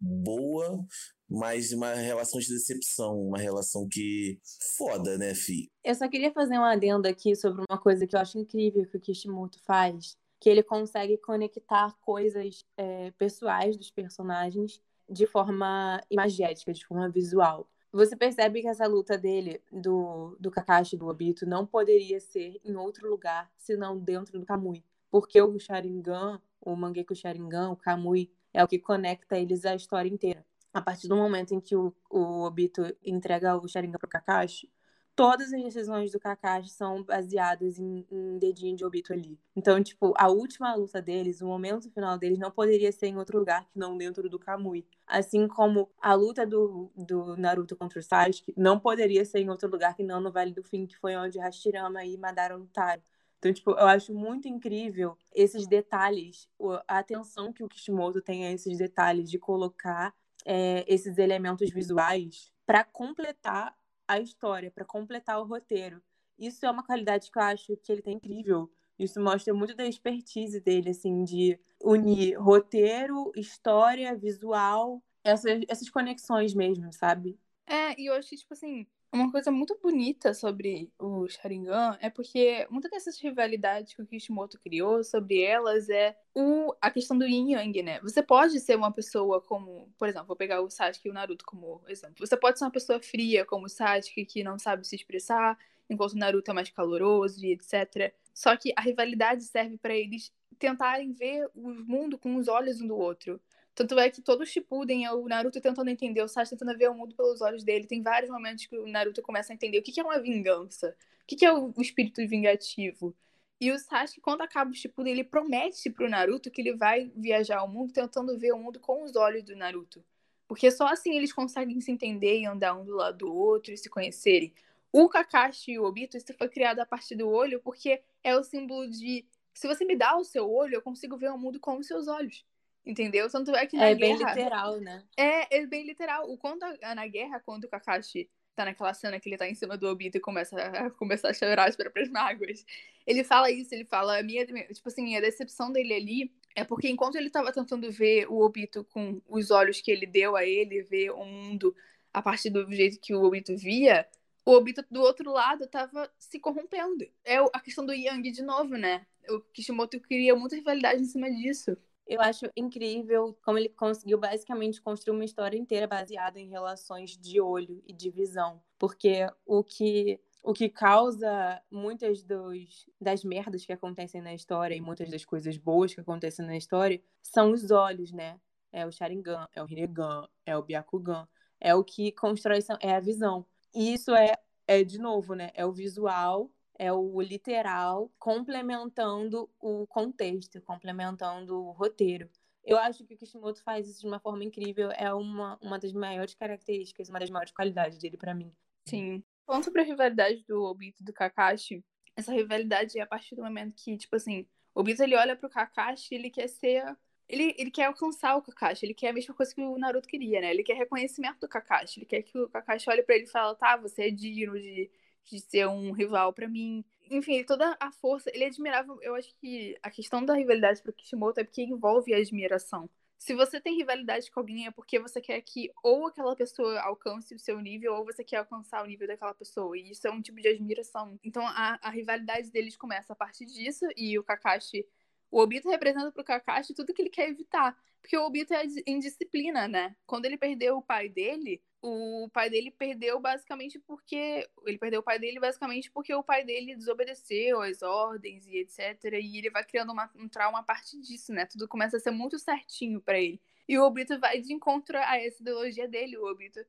boa, mas uma relação de decepção, uma relação que foda, né, fi? Eu só queria fazer um adendo aqui sobre uma coisa que eu acho incrível que o Kishimoto faz, que ele consegue conectar coisas é, pessoais dos personagens de forma imagética, de forma visual. Você percebe que essa luta dele, do, do Kakashi do Obito, não poderia ser em outro lugar, senão dentro do Kamui. Porque o Sharingan, o Mangekyou Sharingan, o Kamui, é o que conecta eles à história inteira. A partir do momento em que o, o Obito entrega o Sharingan pro Kakashi, todas as decisões do Kakashi são baseadas em, em dedinho de Obito ali. Então, tipo, a última luta deles, o momento final deles, não poderia ser em outro lugar que não dentro do Kamui. Assim como a luta do, do Naruto contra o Sasuke não poderia ser em outro lugar que não no Vale do Fim, que foi onde Hashirama e Madara lutaram. Então, tipo, eu acho muito incrível esses detalhes, a atenção que o Kishimoto tem a esses detalhes de colocar é, esses elementos visuais para completar a história, para completar o roteiro. Isso é uma qualidade que eu acho que ele tem incrível. Isso mostra muito da expertise dele, assim, de unir roteiro, história, visual, essas, essas conexões mesmo, sabe? É, e eu achei, tipo assim, uma coisa muito bonita sobre o Sharingan é porque muitas dessas rivalidades que o Kishimoto criou sobre elas é o, a questão do yin yang, né? Você pode ser uma pessoa como, por exemplo, vou pegar o Sasuke e o Naruto como exemplo. Você pode ser uma pessoa fria como o Sasuke que não sabe se expressar, enquanto o Naruto é mais caloroso e etc. Só que a rivalidade serve para eles tentarem ver o mundo com os olhos um do outro. Tanto é que todo o Shippuden é o Naruto tentando entender, o Sasuke tentando ver o mundo pelos olhos dele. Tem vários momentos que o Naruto começa a entender o que é uma vingança, o que é o espírito vingativo. E o Sasuke, quando acaba o Shippuden, ele promete pro Naruto que ele vai viajar ao mundo tentando ver o mundo com os olhos do Naruto. Porque só assim eles conseguem se entender e andar um do lado do outro e se conhecerem. O Kakashi e o Obito, isso foi criado a partir do olho porque é o símbolo de se você me dá o seu olho, eu consigo ver o mundo com os seus olhos. Entendeu? Tanto é que na é guerra. É bem literal, né? É, é bem literal. O quando a, na guerra, quando o Kakashi tá naquela cena que ele tá em cima do Obito e começa a, começa a chorar as próprias mágoas. Ele fala isso, ele fala, a minha, tipo assim, a decepção dele ali é porque enquanto ele tava tentando ver o Obito com os olhos que ele deu a ele, ver o mundo a partir do jeito que o Obito via, o Obito do outro lado tava se corrompendo. É a questão do Yang de novo, né? O Kishimoto queria muita rivalidade em cima disso. Eu acho incrível como ele conseguiu basicamente construir uma história inteira baseada em relações de olho e de visão. Porque o que o que causa muitas dos, das merdas que acontecem na história e muitas das coisas boas que acontecem na história são os olhos, né? É o Sharingan, é o Rinnegan, é o Byakugan, é o que constrói, é a visão. E isso é, é de novo, né? É o visual, é o literal, complementando o contexto, complementando o roteiro. Eu acho que o Kishimoto faz isso de uma forma incrível, é uma, uma das maiores características, uma das maiores qualidades dele para mim. Sim. Falando sobre a rivalidade do Obito e do Kakashi, essa rivalidade é a partir do momento que, tipo assim, o Obito ele olha pro Kakashi e ele quer ser. Ele, ele quer alcançar o Kakashi, ele quer a mesma coisa que o Naruto queria, né? Ele quer reconhecimento do Kakashi, ele quer que o Kakashi olhe para ele e fale, tá, você é digno de, de ser um rival para mim. Enfim, toda a força, ele admirava, eu acho que a questão da rivalidade pro Kishimoto é porque envolve a admiração se você tem rivalidade com alguém é porque você quer que ou aquela pessoa alcance o seu nível ou você quer alcançar o nível daquela pessoa. E isso é um tipo de admiração. Então a, a rivalidade deles começa a partir disso e o Kakashi. O Obito representa pro Kakashi tudo que ele quer evitar. Porque o Obito é indisciplina, né? Quando ele perdeu o pai dele, o pai dele perdeu basicamente porque. Ele perdeu o pai dele basicamente porque o pai dele desobedeceu as ordens e etc. E ele vai criando uma, um trauma a partir disso, né? Tudo começa a ser muito certinho para ele. E o Obito vai de encontro a essa ideologia dele. O Obito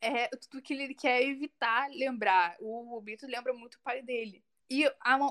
é tudo que ele quer evitar lembrar. O Obito lembra muito o pai dele. E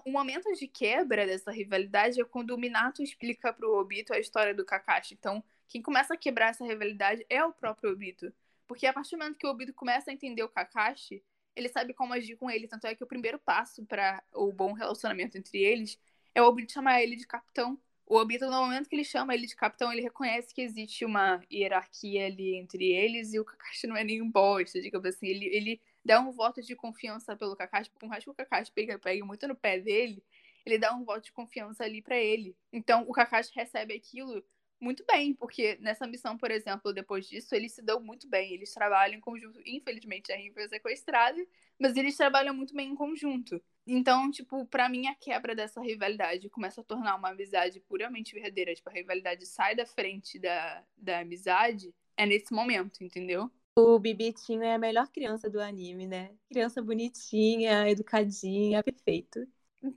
o momento de quebra dessa rivalidade é quando o Minato explica pro Obito a história do Kakashi. Então, quem começa a quebrar essa rivalidade é o próprio Obito. Porque a partir do momento que o Obito começa a entender o Kakashi, ele sabe como agir com ele. Tanto é que o primeiro passo para o bom relacionamento entre eles é o Obito chamar ele de capitão. O Obito, no momento que ele chama ele de capitão, ele reconhece que existe uma hierarquia ali entre eles e o Kakashi não é nenhum bosta, digamos assim. Ele, ele dá um voto de confiança pelo Kakashi, por mais que o Kakashi pegue, pegue muito no pé dele, ele dá um voto de confiança ali para ele. Então o Kakashi recebe aquilo muito bem, porque nessa missão, por exemplo, depois disso, eles se dão muito bem. Eles trabalham em conjunto. Infelizmente, a Rin foi sequestrada, mas eles trabalham muito bem em conjunto. Então, tipo, para mim, a quebra dessa rivalidade começa a tornar uma amizade puramente verdadeira. Tipo, a rivalidade sai da frente da, da amizade é nesse momento, entendeu? O Bibitinho é a melhor criança do anime, né? Criança bonitinha, educadinha, perfeito.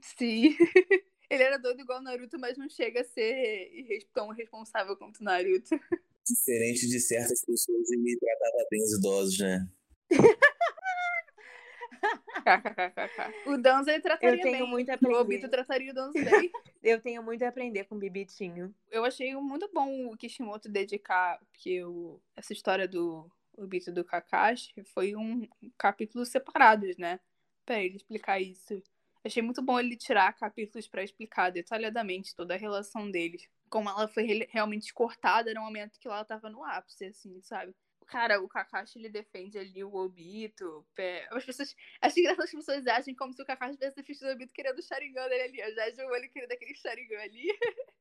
Sim. Ele era doido igual o Naruto, mas não chega a ser tão responsável quanto o Naruto. Diferente de certas pessoas, ele tratava bem os idosos, né? o Danzo ele trataria Eu tenho bem. muito a aprender. O Obito trataria o Danzo bem. Eu tenho muito a aprender com o Bibitinho. Eu achei muito bom o Kishimoto dedicar, porque o, essa história do Obito do Kakashi foi um capítulo separado, né? Pra ele explicar isso. Achei muito bom ele tirar capítulos para explicar detalhadamente toda a relação deles. Como ela foi realmente cortada no momento que ela tava no ápice, assim, sabe? Cara, o Kakashi, ele defende ali o Obito. As pessoas... Acho que as pessoas acham como se o Kakashi tivesse defendido o Obito querendo o Sharingan dele ali. Eu já acho ele querendo aquele Sharingan ali.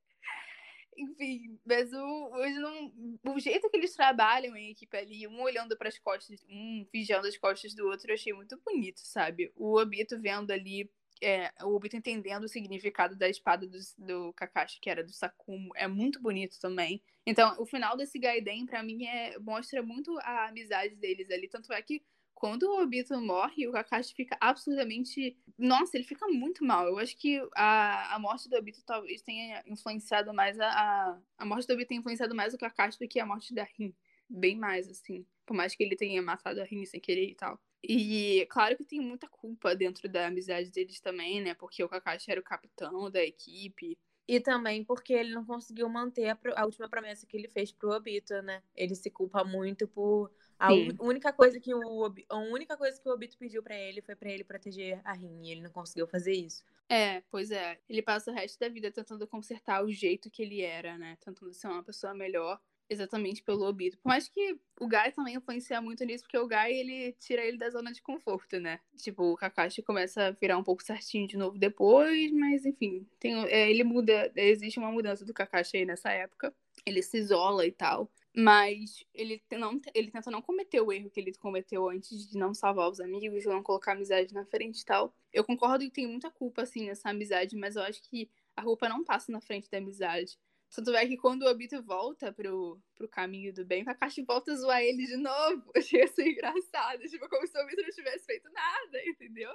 Enfim, mas o, hoje não, o jeito que eles trabalham em equipe ali, um olhando para as costas, um vigiando as costas do outro, eu achei muito bonito, sabe? O Obito vendo ali é, o Obito entendendo o significado da espada do, do Kakashi, que era do Sakumo, é muito bonito também. Então, o final desse Gaiden, para mim, é, mostra muito a amizade deles ali. Tanto é que quando o Obito morre, o Kakashi fica absolutamente. Nossa, ele fica muito mal. Eu acho que a, a morte do Obito talvez tenha influenciado mais a, a. Morte do Obito tenha influenciado mais o Kakashi do que a morte da Rin. Bem mais, assim. Por mais que ele tenha matado a Rin sem querer e tal. E claro que tem muita culpa dentro da amizade deles também, né? Porque o Kakashi era o capitão da equipe. E também porque ele não conseguiu manter a, a última promessa que ele fez pro Obito, né? Ele se culpa muito por a Sim. única coisa que o a única coisa que o Obito pediu para ele foi para ele proteger a Rin, e ele não conseguiu fazer isso. É, pois é. Ele passa o resto da vida tentando consertar o jeito que ele era, né? Tentando ser uma pessoa melhor exatamente pelo Obito. Por mais que o Guy também influencia muito nisso, porque o Guy, ele tira ele da zona de conforto, né? Tipo, o Kakashi começa a virar um pouco certinho de novo depois, mas enfim, tem, é, ele muda, existe uma mudança do Kakashi aí nessa época. Ele se isola e tal. Mas ele, não, ele tenta não cometer o erro que ele cometeu antes de não salvar os amigos, de não colocar a amizade na frente e tal. Eu concordo que tem muita culpa, assim, nessa amizade, mas eu acho que a culpa não passa na frente da amizade. Tanto é que quando o Obito volta pro, pro caminho do bem, o Kakashi volta a zoar ele de novo. Achei isso engraçado. Tipo, como se o Obito não tivesse feito nada, entendeu?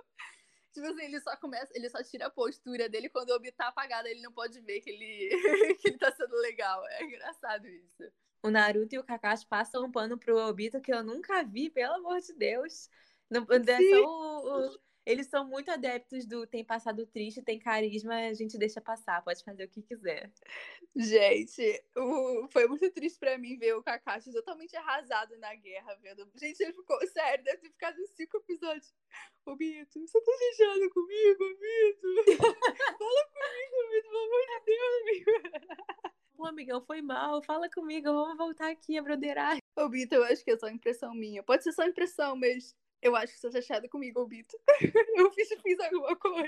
Tipo assim, ele só começa, ele só tira a postura dele quando o Obito tá apagado, ele não pode ver que ele, que ele tá sendo legal. É engraçado isso. O Naruto e o Kakashi passam um pano pro Obito que eu nunca vi, pelo amor de Deus. Não, é o, o eles são muito adeptos do tem passado triste, tem carisma, a gente deixa passar, pode fazer o que quiser. Gente, o... foi muito triste para mim ver o Kakashi totalmente arrasado na guerra, vendo. Gente, ele ficou sério, deve ter ficado cinco episódios. Ô, Bito, você tá deixando comigo, Bito? Fala comigo, Bito, pelo amor de Deus, amigo. Pô, amigão, foi mal. Fala comigo, vamos voltar aqui a broderar. Ô, Bito, eu acho que é só impressão minha. Pode ser só impressão, mas eu acho que você tá chateada comigo, Bito. Eu fiz, fiz alguma coisa.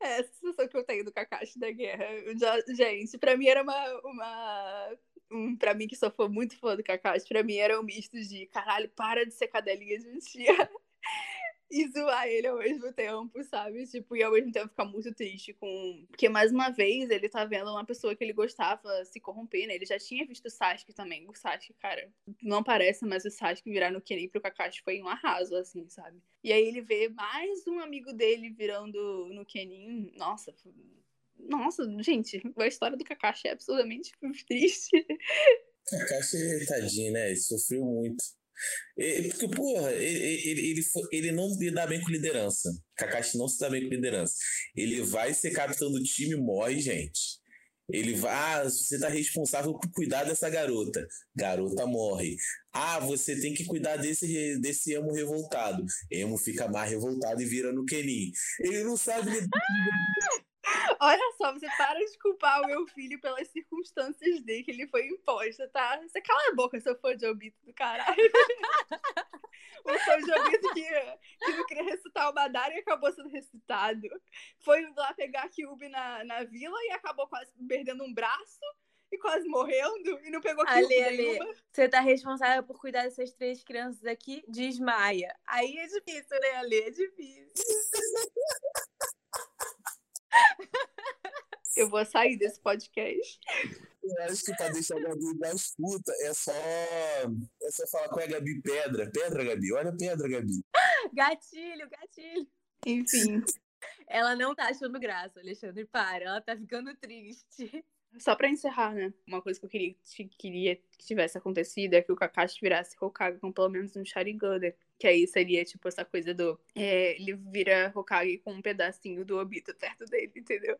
é essa sensação que eu tenho do Kakashi da guerra. Já, gente, pra mim era uma. uma um, pra mim, que só foi muito fã do Kakashi, pra mim era um misto de caralho, para de ser cadelinha de mentira e zoar ele ao mesmo tempo, sabe? Tipo, e ao mesmo tempo ficar muito triste com. Porque, mais uma vez, ele tá vendo uma pessoa que ele gostava se corromper, né? Ele já tinha visto o Sasuke também. O Sasuke, cara, não parece, mas o Sasuke virar no Kenin pro Kakashi foi um arraso, assim, sabe? E aí ele vê mais um amigo dele virando no Kenin. Nossa, nossa, gente, a história do Kakashi é absurdamente triste. Kakashi, tadinho, né? Ele sofreu muito. Porque, porra, ele, ele, ele, ele não se dá bem com liderança. Kakashi não se dá bem com liderança. Ele vai ser capitão do time, morre, gente. Ele vai, ah, você tá responsável por cuidar dessa garota. Garota morre. Ah, você tem que cuidar desse, desse emo revoltado. Emo fica mais revoltado e vira no Kenin. Ele não sabe lidar. Olha só, você para de culpar o meu filho pelas circunstâncias dele que ele foi imposta, tá? Você cala a boca, seu fã de Obito do caralho. o fã de Obito que, que não queria recitar o Madara e acabou sendo recitado. Foi lá pegar a Kyubi na, na vila e acabou quase perdendo um braço e quase morrendo e não pegou Kyubi nenhuma. Você tá responsável por cuidar dessas três crianças aqui? Desmaia. Aí é difícil, né, Ale? É difícil. Eu vou sair desse podcast. Eu acho que pra deixar a Gabi mais puta é só, é só falar com a Gabi Pedra. Pedra, Gabi. Olha a pedra, Gabi. Gatilho, gatilho. Enfim. Ela não tá achando graça, Alexandre. Para, ela tá ficando triste. Só pra encerrar, né? Uma coisa que eu queria, queria que tivesse acontecido é que o Kakashi virasse Hokage com pelo menos um Sharingan, né? Que aí seria, tipo, essa coisa do... É, ele vira Hokage com um pedacinho do Obito perto dele, entendeu?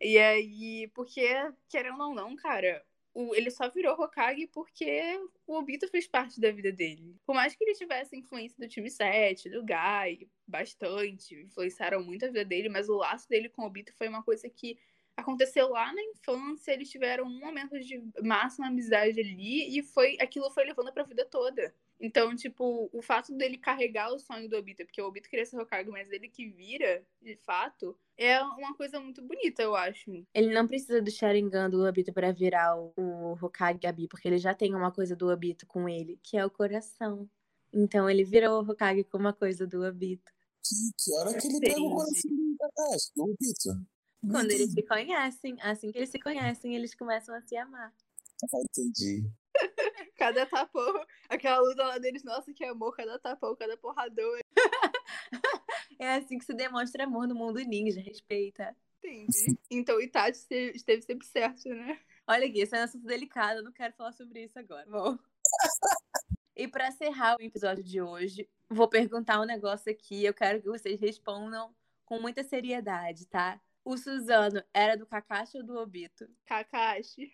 E aí, porque, querendo ou não, cara, o, ele só virou Hokage porque o Obito fez parte da vida dele. Por mais que ele tivesse influência do time 7, do Gai, bastante, influenciaram muito a vida dele, mas o laço dele com o Obito foi uma coisa que aconteceu lá na infância, eles tiveram um momento de máxima amizade ali e foi aquilo foi levando para a vida toda. Então, tipo, o fato dele carregar o sonho do Obito, porque o Obito queria ser Hokage, mas ele que vira, de fato, é uma coisa muito bonita, eu acho. Ele não precisa do Sharingan do Obito para virar o, o Hokage Gabi, porque ele já tem uma coisa do Obito com ele, que é o coração. Então ele virou o Hokage com uma coisa do Obito. Que, que hora que ele pega o coração do Obito? Quando eles se conhecem, assim que eles se conhecem, eles começam a se amar. Ah, entendi. Cada tapão, aquela luta lá deles, nossa, que amor, cada tapão, cada porrador. é assim que se demonstra amor no mundo ninja, respeita. Entendi. Então o Itachi esteve sempre certo, né? Olha aqui, esse é um assunto delicado, eu não quero falar sobre isso agora. Bom. e para encerrar o episódio de hoje, vou perguntar um negócio aqui, eu quero que vocês respondam com muita seriedade, tá? O Suzano era do Kakashi ou do Obito? Kakashi.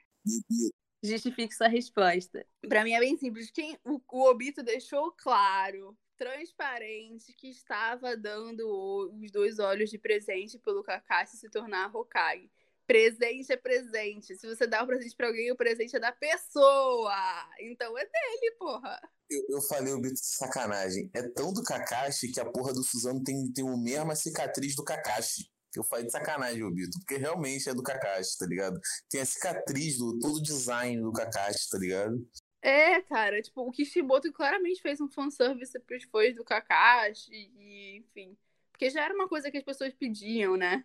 Justifique sua resposta. Para mim é bem simples. Quem, o, o Obito deixou claro, transparente, que estava dando os dois olhos de presente pelo Kakashi se tornar Hokage. Presente é presente. Se você dá um presente pra alguém, o presente é da pessoa. Então é dele, porra. Eu, eu falei o Bito de sacanagem. É tão do Kakashi que a porra do Suzano tem, tem o mesma cicatriz do Kakashi. Eu falei de sacanagem, Obito, porque realmente é do Kakashi, tá ligado? Tem a cicatriz do todo o design do Kakashi, tá ligado? É, cara, tipo, o Kishimoto claramente fez um fanservice pros fãs do Kakashi, e, enfim. Porque já era uma coisa que as pessoas pediam, né?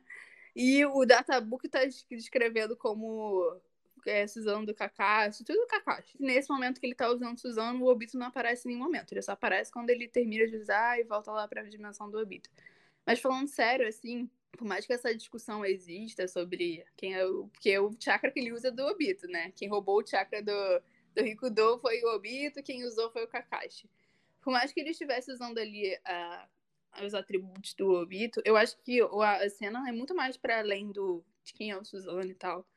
E o Databook tá descrevendo como é, Suzano do Kakashi, tudo do Kakashi. Nesse momento que ele tá usando Suzano, o Obito não aparece em nenhum momento. Ele só aparece quando ele termina de usar e volta lá pra dimensão do Obito. Mas falando sério, assim, por mais que essa discussão exista sobre quem é o. Porque o chakra que ele usa é do Obito, né? Quem roubou o chakra do, do Rikudo foi o Obito, quem usou foi o Kakashi. Por mais que ele estivesse usando ali uh, os atributos do Obito, eu acho que a cena é muito mais para além do, de quem é o Suzano e tal.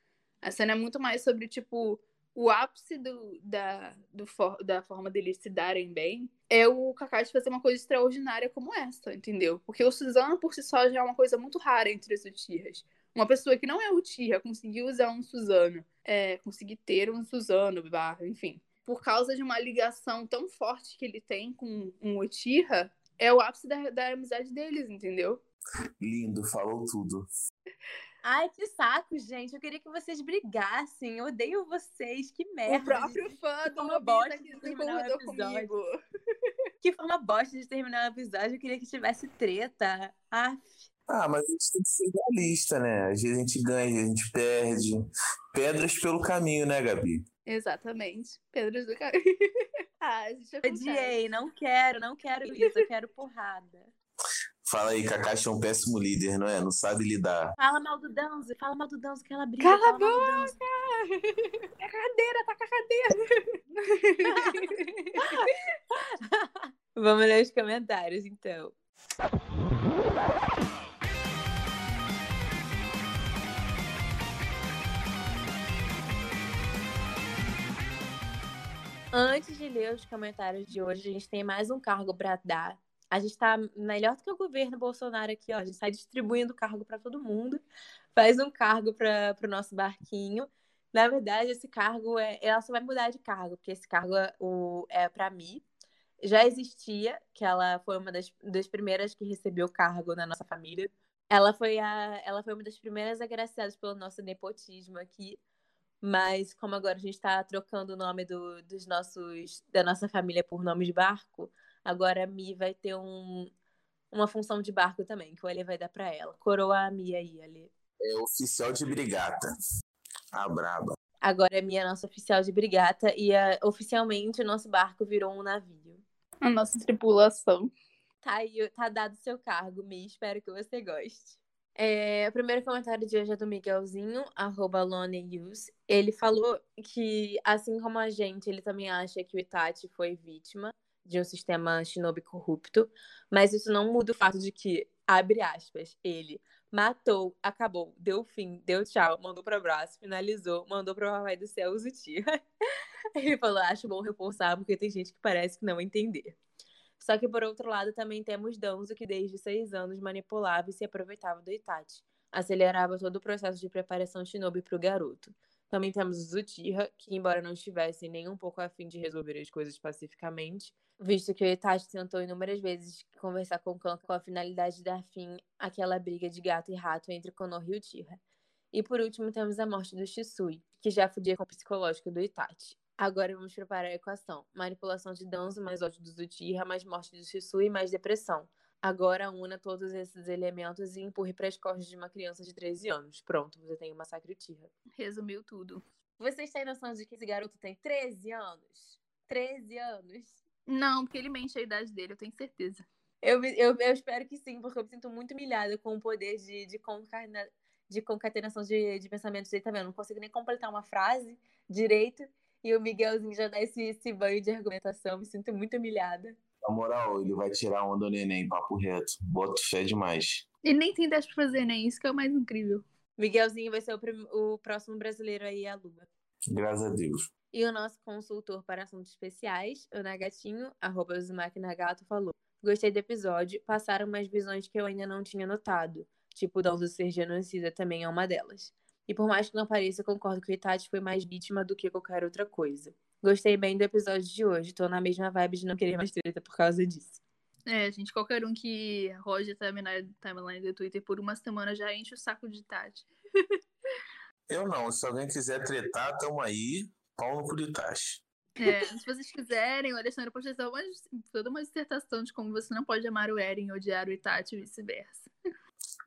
A cena é muito mais sobre, tipo, o ápice do, da, do for, da forma deles se darem bem é o Kakashi fazer uma coisa extraordinária como essa, entendeu? Porque o Suzano por si só já é uma coisa muito rara entre os Uchihas. Uma pessoa que não é Uchiha conseguir usar um Suzano, é, conseguir ter um Suzano, enfim. Por causa de uma ligação tão forte que ele tem com um Uchiha, é o ápice da, da amizade deles, entendeu? Lindo, falou tudo. Ai, que saco, gente. Eu queria que vocês brigassem. Eu odeio vocês. Que merda. O próprio fã do uma bosta que concordou comigo. Que forma bosta de terminar o episódio. Eu queria que tivesse treta. Aff. Ah, mas a gente tem que ser realista, né? Às vezes a gente ganha, às vezes a gente perde. Pedras pelo caminho, né, Gabi? Exatamente. Pedras do caminho. ah, a gente Odiei, não quero, não quero isso. Eu quero porrada. Fala aí, Kakashi é um péssimo líder, não é? Não sabe lidar. Fala mal do Danzo, fala mal do Danzo que ela briga. Cala a boca! É a cadeira, tá com a cadeira. Vamos ler os comentários, então. Antes de ler os comentários de hoje, a gente tem mais um cargo para dar a gente está melhor do que o governo Bolsonaro aqui, ó. A gente está distribuindo cargo para todo mundo, faz um cargo para o nosso barquinho. Na verdade, esse cargo é, ela só vai mudar de cargo, porque esse cargo é, é para mim. Já existia, que ela foi uma das, das primeiras que recebeu o cargo na nossa família. Ela foi, a, ela foi uma das primeiras agraciadas pelo nosso nepotismo aqui. Mas como agora a gente está trocando o nome do, dos nossos, da nossa família por nome de barco, Agora a Mi vai ter um, uma função de barco também, que o Ali vai dar para ela. Coroa a Mi aí, Ali. É oficial de brigata. A braba. Agora a Mi é nossa oficial de brigata e a, oficialmente o nosso barco virou um navio. A nossa tripulação. Tá aí, tá dado o seu cargo, Mi. Espero que você goste. É, o primeiro comentário de hoje é do Miguelzinho, arroba Use. Ele falou que, assim como a gente, ele também acha que o Itachi foi vítima de um sistema shinobi corrupto, mas isso não muda o fato de que, abre aspas, ele matou, acabou, deu fim, deu tchau, mandou para o braço, finalizou, mandou para o papai do céu Zuti. ele falou, acho bom reforçar, porque tem gente que parece que não entender. Só que, por outro lado, também temos Danzo, que desde seis anos manipulava e se aproveitava do Itachi. Acelerava todo o processo de preparação shinobi para o garoto. Também temos Zutiha, que, embora não estivesse nem um pouco afim de resolver as coisas pacificamente, visto que o Itachi tentou inúmeras vezes conversar com o Kan com a finalidade de dar fim àquela briga de gato e rato entre Konoha e Uchiha. E por último temos a morte do Shisui, que já fudia com o psicológico do Itachi. Agora vamos preparar a equação. Manipulação de Danzo mais ódio do Uchiha mais morte do Shisui mais depressão. Agora una todos esses elementos e empurre para as costas de uma criança de 13 anos. Pronto, você tem o massacre Uchiha. Resumiu tudo. Vocês têm noção de que esse garoto tem 13 anos? 13 anos. Não, porque ele mente a idade dele, eu tenho certeza. Eu, eu, eu espero que sim, porque eu me sinto muito humilhada com o poder de, de, concarna, de concatenação de, de pensamentos dele, tá vendo? Não consigo nem completar uma frase direito. E o Miguelzinho já dá esse, esse banho de argumentação. Me sinto muito humilhada. Na moral, ele vai tirar onda do neném, papo reto. Bota fé demais. Ele nem tem 10 pra fazer, né? Isso que é o mais incrível. Miguelzinho vai ser o, o próximo brasileiro aí a Lua. Graças a Deus. E o nosso consultor para assuntos especiais, o Nagatinho, arroba Nagato, falou: Gostei do episódio, passaram umas visões que eu ainda não tinha notado. Tipo, o dom do ser genocida também é uma delas. E por mais que não pareça, concordo que o Itachi foi mais vítima do que qualquer outra coisa. Gostei bem do episódio de hoje, tô na mesma vibe de não querer mais treta por causa disso. É, gente, qualquer um que roge a timeline, timeline do Twitter por uma semana já enche o saco de Tati. Eu não, se alguém quiser tretar, tamo aí. Pau no cu de Tati. É, se vocês quiserem, o Alexandre pode fazer uma, toda uma dissertação de como você não pode amar o Eren e odiar o Itachi e vice-versa.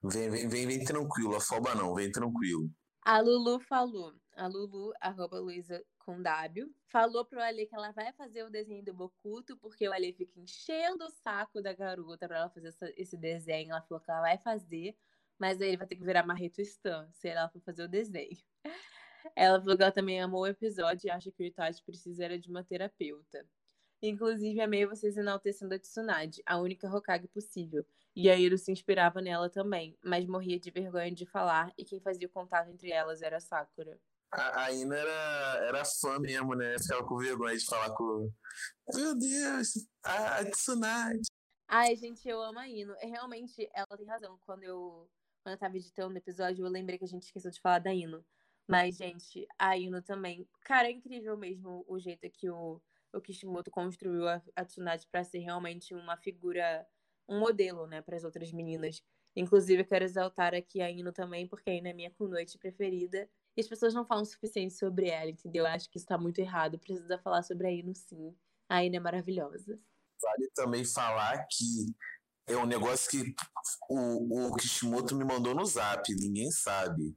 Vem, vem, vem, vem tranquilo, afoba não, vem tranquilo. A Lulu falou, a Lulu, arroba Luísa com W, falou pro Ale que ela vai fazer o desenho do Bokuto, porque o Ale fica enchendo o saco da garota pra ela fazer essa, esse desenho. Ela falou que ela vai fazer, mas aí ele vai ter que virar Marreto Stan, se ela for fazer o desenho. Ela falou que ela também amou o episódio e acha que o Itachi precisa era de uma terapeuta. Inclusive, amei vocês enaltecendo a Tsunade, a única Hokage possível. E a Iro se inspirava nela também, mas morria de vergonha de falar, e quem fazia o contato entre elas era a Sakura. A, a Ina era, era fã mesmo, né? Ficava com vergonha de falar com. Meu Deus, a Tsunade. Ai, gente, eu amo a Ino. É, realmente, ela tem razão. Quando eu, quando eu tava editando o episódio, eu lembrei que a gente esqueceu de falar da Ino. Mas, gente, a Ino também. Cara, é incrível mesmo o jeito que o, o Kishimoto construiu a, a Tsunade pra ser realmente uma figura, um modelo, né, para as outras meninas. Inclusive, eu quero exaltar aqui a Ino também, porque a Ino é minha noite preferida. E as pessoas não falam o suficiente sobre ela, entendeu? Eu acho que isso tá muito errado. Precisa falar sobre a Ino, sim. A Ino é maravilhosa. Vale também falar que é um negócio que o, o Kishimoto me mandou no zap, ninguém sabe.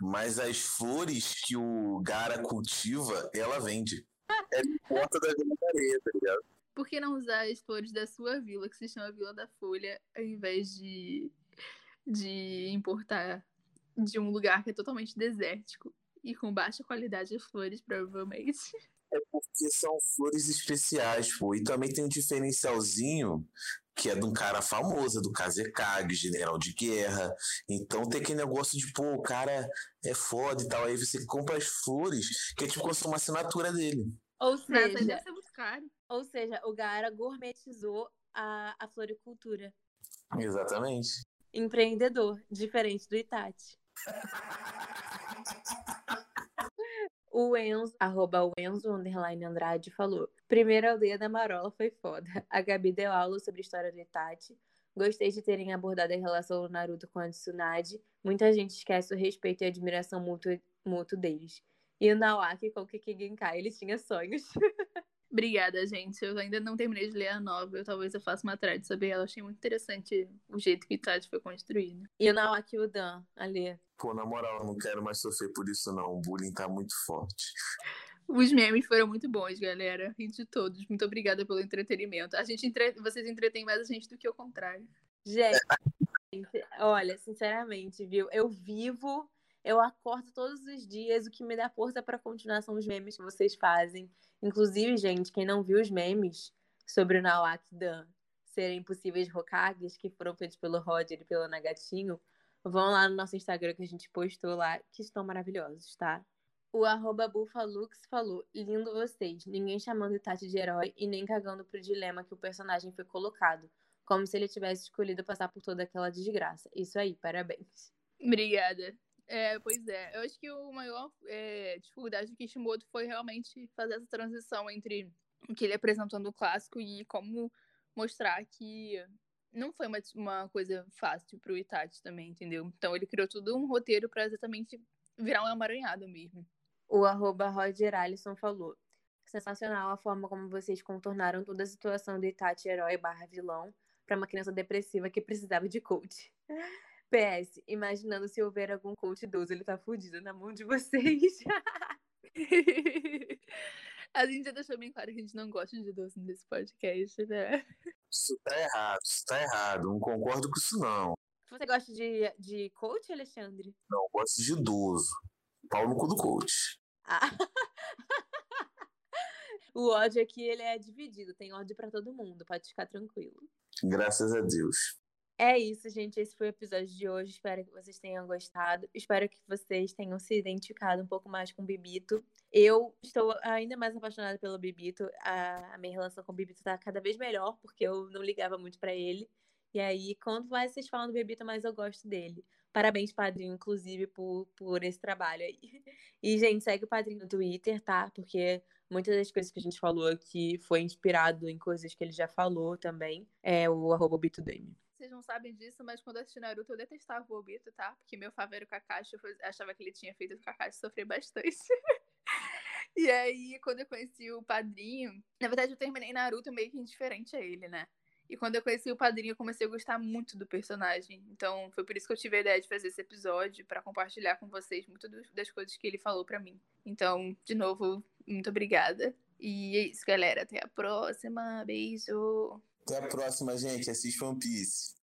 Mas as flores que o Gara cultiva, ela vende. É porta da Vila Areia, tá ligado? Por que não usar as flores da sua vila, que se chama Vila da Folha, ao invés de, de importar de um lugar que é totalmente desértico e com baixa qualidade de flores, provavelmente? É porque são flores especiais, pô. E também tem um diferencialzinho que é de um cara famoso, do Kazekage, general de guerra. Então tem aquele negócio de, pô, o cara é foda e tal. Aí você compra as flores, que é tipo como uma assinatura dele. Ou seja, muito caro. ou seja, o Gara gourmetizou a, a floricultura. Exatamente. Empreendedor, diferente do Itachi. O Enzo, arroba o Enzo, underline Andrade, falou. Primeira aldeia da Marola foi foda. A Gabi deu aula sobre a história do Itachi. Gostei de terem abordado a relação do Naruto com a Tsunade. Muita gente esquece o respeito e a admiração mútua, mútuo deles. E o Nawaki com o Kiki Genkai, ele tinha sonhos. Obrigada, gente. Eu ainda não terminei de ler a novel. Talvez eu faça uma thread sobre ela. Achei muito interessante o jeito que o Itachi foi construído. E o Nawaki e o Dan, ali. Pô, na moral, eu não quero mais sofrer por isso, não. O bullying tá muito forte. Os memes foram muito bons, galera. Ri de todos. Muito obrigada pelo entretenimento. A gente entre... Vocês entretêm mais a gente do que o contrário. Gente, olha, sinceramente, viu? Eu vivo, eu acordo todos os dias. O que me dá força para continuar são os memes que vocês fazem. Inclusive, gente, quem não viu os memes sobre o Nawak e Dan serem possíveis Hokages que foram feitos pelo Roger e pelo Nagatinho, vão lá no nosso Instagram que a gente postou lá, que estão maravilhosos, tá? O arroba Bufalux falou, lindo vocês, ninguém chamando Itachi de herói e nem cagando pro dilema que o personagem foi colocado, como se ele tivesse escolhido passar por toda aquela desgraça. Isso aí, parabéns. Obrigada. É, pois é, eu acho que o maior é, dificuldade do Kishimoto foi realmente fazer essa transição entre o que ele apresentou no clássico e como mostrar que não foi uma, uma coisa fácil pro Itachi também, entendeu? Então ele criou tudo um roteiro pra exatamente virar um amaranhado mesmo. O arroba Roger Alisson falou, sensacional a forma como vocês contornaram toda a situação do Itachi herói barra vilão pra uma criança depressiva que precisava de coach. PS, imaginando se houver algum coach idoso, ele tá fudido na mão de vocês. a gente já deixou bem claro que a gente não gosta de doce nesse podcast, né? Isso tá errado, isso tá errado. Não concordo com isso, não. Você gosta de, de coach, Alexandre? Não, eu gosto de idoso. Pau no cu do coach. Ah. o ódio aqui, ele é dividido. Tem ódio pra todo mundo, pode ficar tranquilo. Graças a Deus. É isso, gente. Esse foi o episódio de hoje. Espero que vocês tenham gostado. Espero que vocês tenham se identificado um pouco mais com o Bibito. Eu estou ainda mais apaixonada pelo Bibito. A, minha relação com o Bibito tá cada vez melhor, porque eu não ligava muito pra ele. E aí, quanto mais vocês falam do Bebito, mais eu gosto dele. Parabéns, padrinho, inclusive, por, por esse trabalho aí. E, gente, segue o padrinho no Twitter, tá? Porque muitas das coisas que a gente falou aqui foi inspirado em coisas que ele já falou também. É o arroba. Vocês não sabem disso, mas quando eu assisti Naruto eu detestava o Obito, tá? Porque meu favor era o Kakashi, eu achava que ele tinha feito o Kakashi sofrer bastante. e aí, quando eu conheci o padrinho, na verdade eu terminei Naruto meio que indiferente a ele, né? E quando eu conheci o padrinho, eu comecei a gostar muito do personagem. Então, foi por isso que eu tive a ideia de fazer esse episódio, para compartilhar com vocês muito das coisas que ele falou para mim. Então, de novo, muito obrigada. E é isso, galera. Até a próxima. Beijo. Até a próxima, gente. Assiste One Piece.